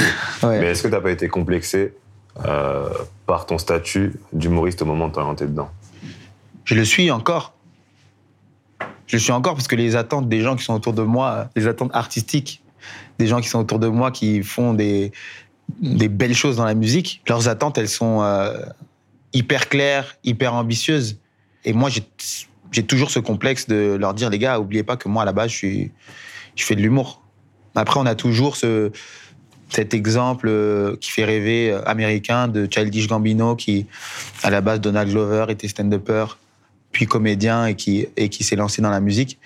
Speaker 2: Ouais.
Speaker 3: Mais est-ce que t'as pas été complexé euh, par ton statut d'humoriste au moment de t'orienter dedans?
Speaker 2: Je le suis encore. Je le suis encore parce que les attentes des gens qui sont autour de moi, les attentes artistiques des gens qui sont autour de moi, qui font des, belles choses dans la musique, leurs attentes, elles sont euh, hyper claires, hyper ambitieuses. Et moi, j'ai toujours ce complexe de leur dire, les gars, oubliez pas que moi, à la base, je, fais de l'humour. Après, on a toujours ce, cet exemple euh, qui fait rêver euh, américain de Childish Gambino, qui, à la base, Donald Glover était stand-upper, puis comédien et qui, et qui s'est lancé dans la musique.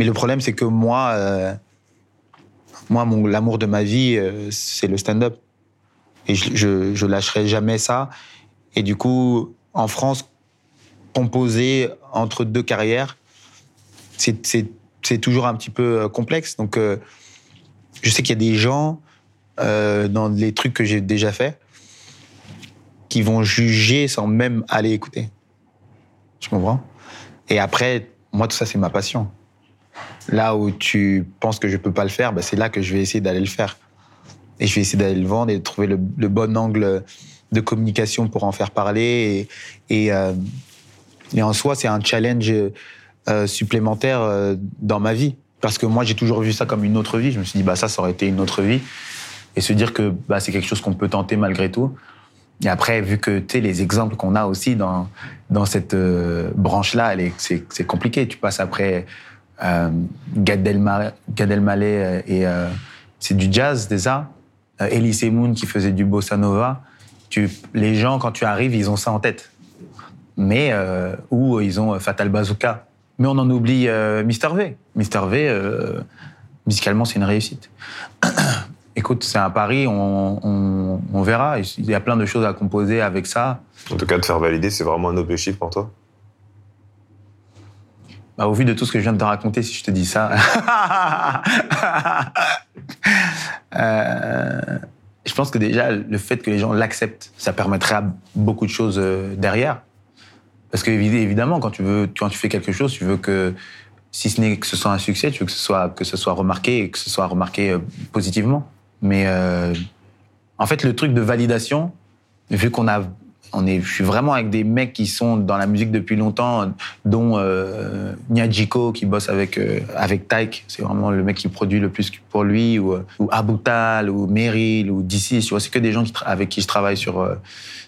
Speaker 2: Mais le problème, c'est que moi, euh, moi l'amour de ma vie, euh, c'est le stand-up. Et je, je, je lâcherai jamais ça. Et du coup, en France, composer entre deux carrières, c'est- toujours un petit peu euh, complexe. Donc, je sais qu'il y a des gens dans les trucs que j'ai déjà fait qui vont juger sans même aller écouter. Tu comprends Et après, moi, tout ça, c'est ma passion. Là où tu penses que je peux pas le faire, bah, c'est là que je vais essayer d'aller le faire. Et je vais essayer d'aller le vendre et de trouver le, bon angle de communication pour en faire parler. Et, et, euh, et en soi, c'est un challenge euh, supplémentaire euh, dans ma vie. Parce que moi, j'ai toujours vu ça comme une autre vie. Je me suis dit, bah, ça, ça aurait été une autre vie. Et se dire que bah, c'est quelque chose qu'on peut tenter malgré tout. Et après, vu que tu sais, les exemples qu'on a aussi dans, dans cette euh, branche-là, c'est compliqué. Tu passes après euh, Gad, Elma- Gad Elmaleh euh, et euh, c'est du jazz déjà. Euh, Elise Moon qui faisait du bossa nova. Tu, les gens, quand tu arrives, ils ont ça en tête. Mais, euh, ou ils ont euh, Fatal Bazooka. Mais on en oublie euh, Mr. V. Mr. V, euh, musicalement, c'est une réussite. Écoute, c'est un pari, on, on- on verra. Il y a plein de choses à composer avec ça.
Speaker 3: En tout cas, de faire valider, c'est vraiment un objectif pour toi?
Speaker 2: Bah, au vu de tout ce que je viens de te raconter, si je te dis ça. Euh, je pense que déjà, le fait que les gens l'acceptent, ça permettra beaucoup de choses euh, derrière. Parce que évi- évidemment, quand tu veux, quand tu fais quelque chose, tu veux que, si ce n'est que ce soit un succès, tu veux que ce soit, que ce soit remarqué et que ce soit remarqué euh, positivement. Mais euh, en fait, le truc de validation, vu qu'on a, on est, je suis vraiment avec des mecs qui sont dans la musique depuis longtemps, dont euh, Nyajiko qui bosse avec euh, avec Tyke, c'est vraiment le mec qui produit le plus pour lui, ou, euh, ou ou Meryl, ou DC. Tu vois, c'est que des gens avec qui je travaille sur euh,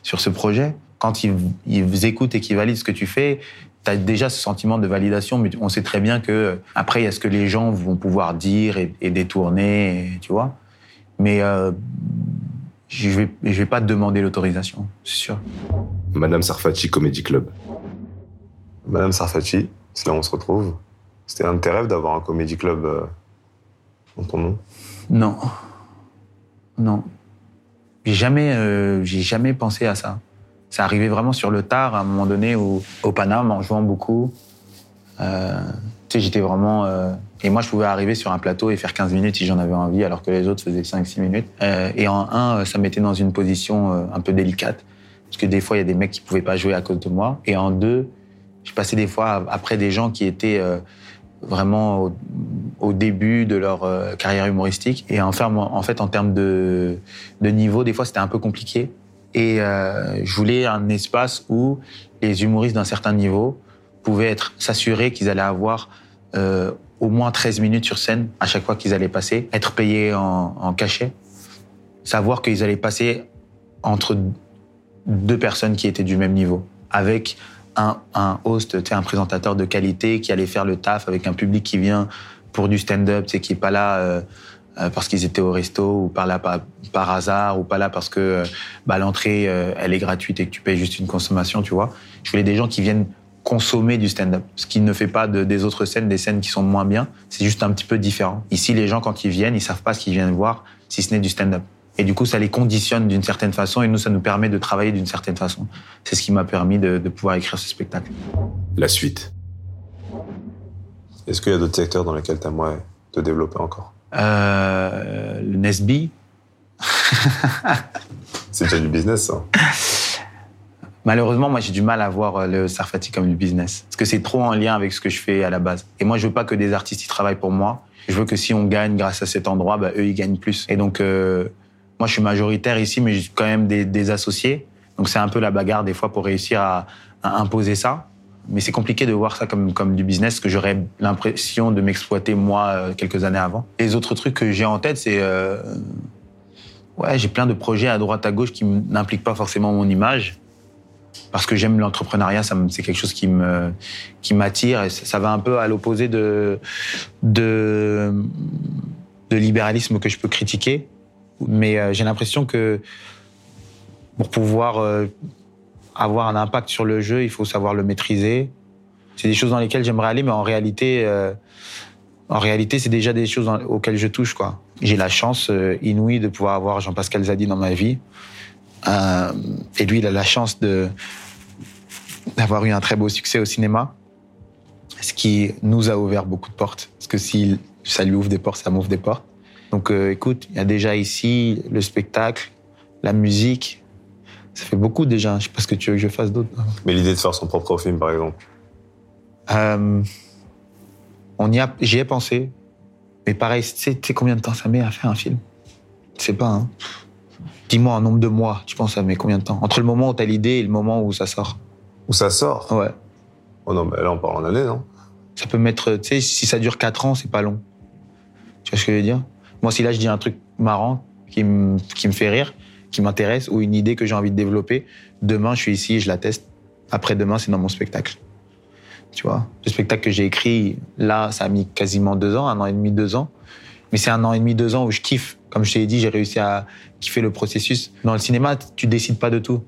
Speaker 2: sur ce projet. Quand ils, ils écoutent et qu'ils valident ce que tu fais, tu as déjà ce sentiment de validation, mais on sait très bien que après il y a ce que les gens vont pouvoir dire et, détourner, tu vois. Mais euh, je vais je vais pas te demander l'autorisation, c'est sûr.
Speaker 1: Madame Sarfati Comedy Club.
Speaker 3: Madame Sarfati, c'est là où on se retrouve. C'était un de tes rêves d'avoir un comédie club euh, dans ton nom?
Speaker 2: Non. Non. J'ai jamais, euh, j'ai jamais pensé à ça. Ça arrivait vraiment sur le tard, à un moment donné, où, au Paname, en jouant beaucoup. Euh, tu sais, j'étais vraiment. Et moi, je pouvais arriver sur un plateau et faire 15 minutes si j'en avais envie, alors que les autres faisaient 5-6 minutes. Euh, et en un, euh, ça me mettait dans une position euh, un peu délicate. Parce que des fois, il y a des mecs qui pouvaient pas jouer à cause de moi. Et en deux, je passais des fois après des gens qui étaient euh, vraiment au, début de leur carrière humoristique. Et moi, en fait, en termes de, niveau, des fois, c'était un peu compliqué. Et je voulais un espace où les humoristes d'un certain niveau pouvaient être s'assurer qu'ils allaient avoir euh, au moins 13 minutes sur scène à chaque fois qu'ils allaient passer, être payés en, cachet, savoir qu'ils allaient passer entre deux personnes qui étaient du même niveau, avec un, un host, un présentateur de qualité qui allait faire le taf avec un public qui vient pour du stand-up, qui est pas là euh, euh, parce qu'ils étaient au resto ou pas là par, par hasard ou pas là parce que euh, bah, l'entrée elle est gratuite et que tu payes juste une consommation, tu vois. Je voulais des gens qui viennent consommer du stand-up, ce qui ne fait pas de- des autres scènes des scènes qui sont moins bien. C'est juste un petit peu différent. Ici, les gens quand ils viennent, ils savent pas ce qu'ils viennent voir si ce n'est du stand-up. Et du coup, ça les conditionne d'une certaine façon et nous, ça nous permet de travailler d'une certaine façon. C'est ce qui m'a permis de, de pouvoir écrire ce spectacle.
Speaker 1: La suite.
Speaker 3: Est-ce qu'il y a d'autres secteurs dans lesquels tu aimerais te développer encore?
Speaker 2: Euh, le Nesby,
Speaker 3: C'est déjà du business, ça.
Speaker 2: Malheureusement, moi, j'ai du mal à voir euh, le Sarfati comme du business. Parce que c'est trop en lien avec ce que je fais à la base. Et moi, je veux pas que des artistes y travaillent pour moi. Je veux que si on gagne grâce à cet endroit, bah, eux, ils gagnent plus. Et donc, euh, moi, je suis majoritaire ici, mais j'ai quand même des, associés. Donc, c'est un peu la bagarre des fois pour réussir à, imposer ça. Mais c'est compliqué de voir ça comme, comme du business, que j'aurais l'impression de m'exploiter moi euh, quelques années avant. Les autres trucs que j'ai en tête, c'est... ouais, j'ai plein de projets à droite, à gauche qui n'impliquent pas forcément mon image parce que j'aime l'entrepreneuriat, c'est quelque chose qui me qui m'attire et ça, va un peu à l'opposé de de libéralisme que je peux critiquer, mais euh, j'ai l'impression que pour pouvoir euh, avoir un impact sur le jeu, il faut savoir le maîtriser. C'est des choses dans lesquelles j'aimerais aller, mais en réalité, euh, en réalité, c'est déjà des choses auxquelles je touche. J'ai la chance inouïe de pouvoir avoir Jean-Pascal Zadi dans ma vie. Euh, et lui, il a la chance de d'avoir eu un très beau succès au cinéma. ce qui nous a ouvert beaucoup de portes. Parce que si ça lui ouvre des portes, ça m'ouvre des portes. Donc euh, écoute, il y a déjà ici le spectacle, la musique. Ça fait beaucoup déjà. Je sais pas ce que tu veux que je fasse d'autre.
Speaker 3: Mais l'idée de faire son propre film, par exemple.
Speaker 2: Euh, on y a, j'y ai pensé. Mais pareil, tu sais, tu combien de temps ça met à faire un film? Je sais pas. Hein. Dis-moi un nombre de mois, tu penses ça met combien de temps? Entre le moment où tu as l'idée et le moment où ça sort.
Speaker 3: Où ça sort?
Speaker 2: Ouais.
Speaker 3: Oh non, mais là, on parle en année, non?
Speaker 2: Ça peut mettre, tu sais, si ça dure 4 ans, c'est pas long. Tu vois ce que je veux dire? Moi, si là, je dis un truc marrant qui me, qui me fait rire, qui m'intéresse, ou une idée que j'ai envie de développer, demain, je suis ici et je la teste. Après-demain, c'est dans mon spectacle. Tu vois? Le spectacle que j'ai écrit, là, ça a mis quasiment deux ans, un an et demi, deux ans. Mais c'est un an et demi, deux ans où je kiffe. Comme je t'ai dit, j'ai réussi à kiffer le processus. Dans le cinéma, tu décides pas de tout.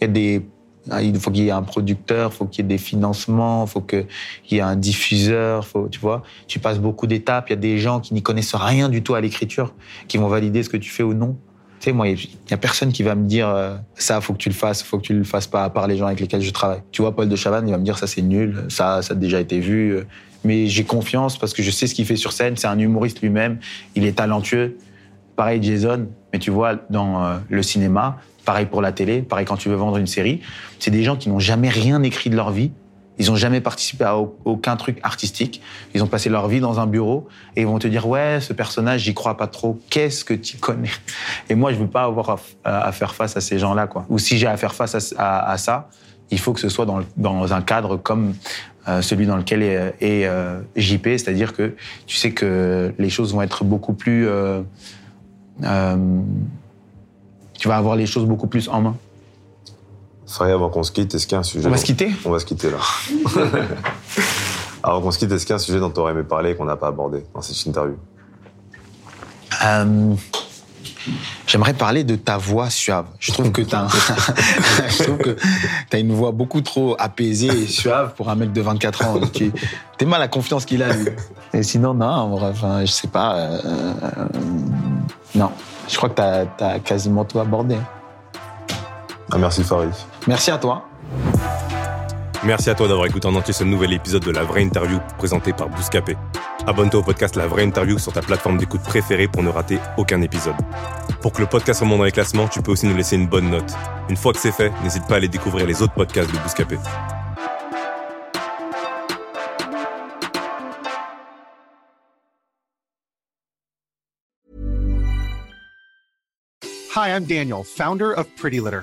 Speaker 2: Il ah, faut qu'il y ait un producteur, il faut qu'il y ait des financements, il faut qu'il y ait un diffuseur, faut, tu vois. Tu passes beaucoup d'étapes, il y a des gens qui n'y connaissent rien du tout à l'écriture, qui vont valider ce que tu fais ou non. Tu sais, moi, il y a personne qui va me dire euh, ça, faut que tu le fasses, faut que tu le fasses pas, à part les gens avec lesquels je travaille. Tu vois, Paul de Chavannes, il va me dire ça, c'est nul, ça, ça a déjà été vu. Mais j'ai confiance parce que je sais ce qu'il fait sur scène. C'est un humoriste lui-même, il est talentueux. Pareil, Jason, mais tu vois, dans euh, le cinéma, pareil pour la télé, pareil quand tu veux vendre une série, c'est des gens qui n'ont jamais rien écrit de leur vie. Ils n'ont jamais participé à aucun truc artistique. Ils ont passé leur vie dans un bureau et ils vont te dire ouais ce personnage j'y crois pas trop. Qu'est-ce que tu connais? Et moi je veux pas avoir à, faire face à ces gens-là quoi. Ou si j'ai à faire face à, ça, il faut que ce soit dans, un cadre comme celui dans lequel est, est euh, JP, c'est-à-dire que tu sais que les choses vont être beaucoup plus euh, tu vas avoir les choses beaucoup plus en main.
Speaker 3: Farid, avant qu'on se quitte, est-ce qu'il y a un sujet
Speaker 2: On va se quitter?
Speaker 3: On va se quitter là. avant qu'on se quitte, est-ce qu'il y a un sujet dont tu aurais aimé parler et qu'on n'a pas abordé dans cette interview?
Speaker 2: Euh, J'aimerais parler de ta voix suave. Je trouve que tu as, as, une voix beaucoup trop apaisée et suave pour un mec de 24 ans. Tu es mal la confiance qu'il a, lui. Et sinon, non, enfin, je sais pas. Euh, euh, non. Je crois que tu as, quasiment tout abordé.
Speaker 3: Ah, merci Farid.
Speaker 2: Merci à toi.
Speaker 1: Merci à toi d'avoir écouté en entier ce nouvel épisode de La Vraie Interview présenté par Bouscapé. Abonne-toi au podcast La Vraie Interview sur ta plateforme d'écoute préférée pour ne rater aucun épisode. Pour que le podcast remonte dans les classements, tu peux aussi nous laisser une bonne note. Une fois que c'est fait, n'hésite pas à aller découvrir les autres podcasts de Bouscapé.
Speaker 10: Hi, I'm Daniel, founder of Pretty Litter.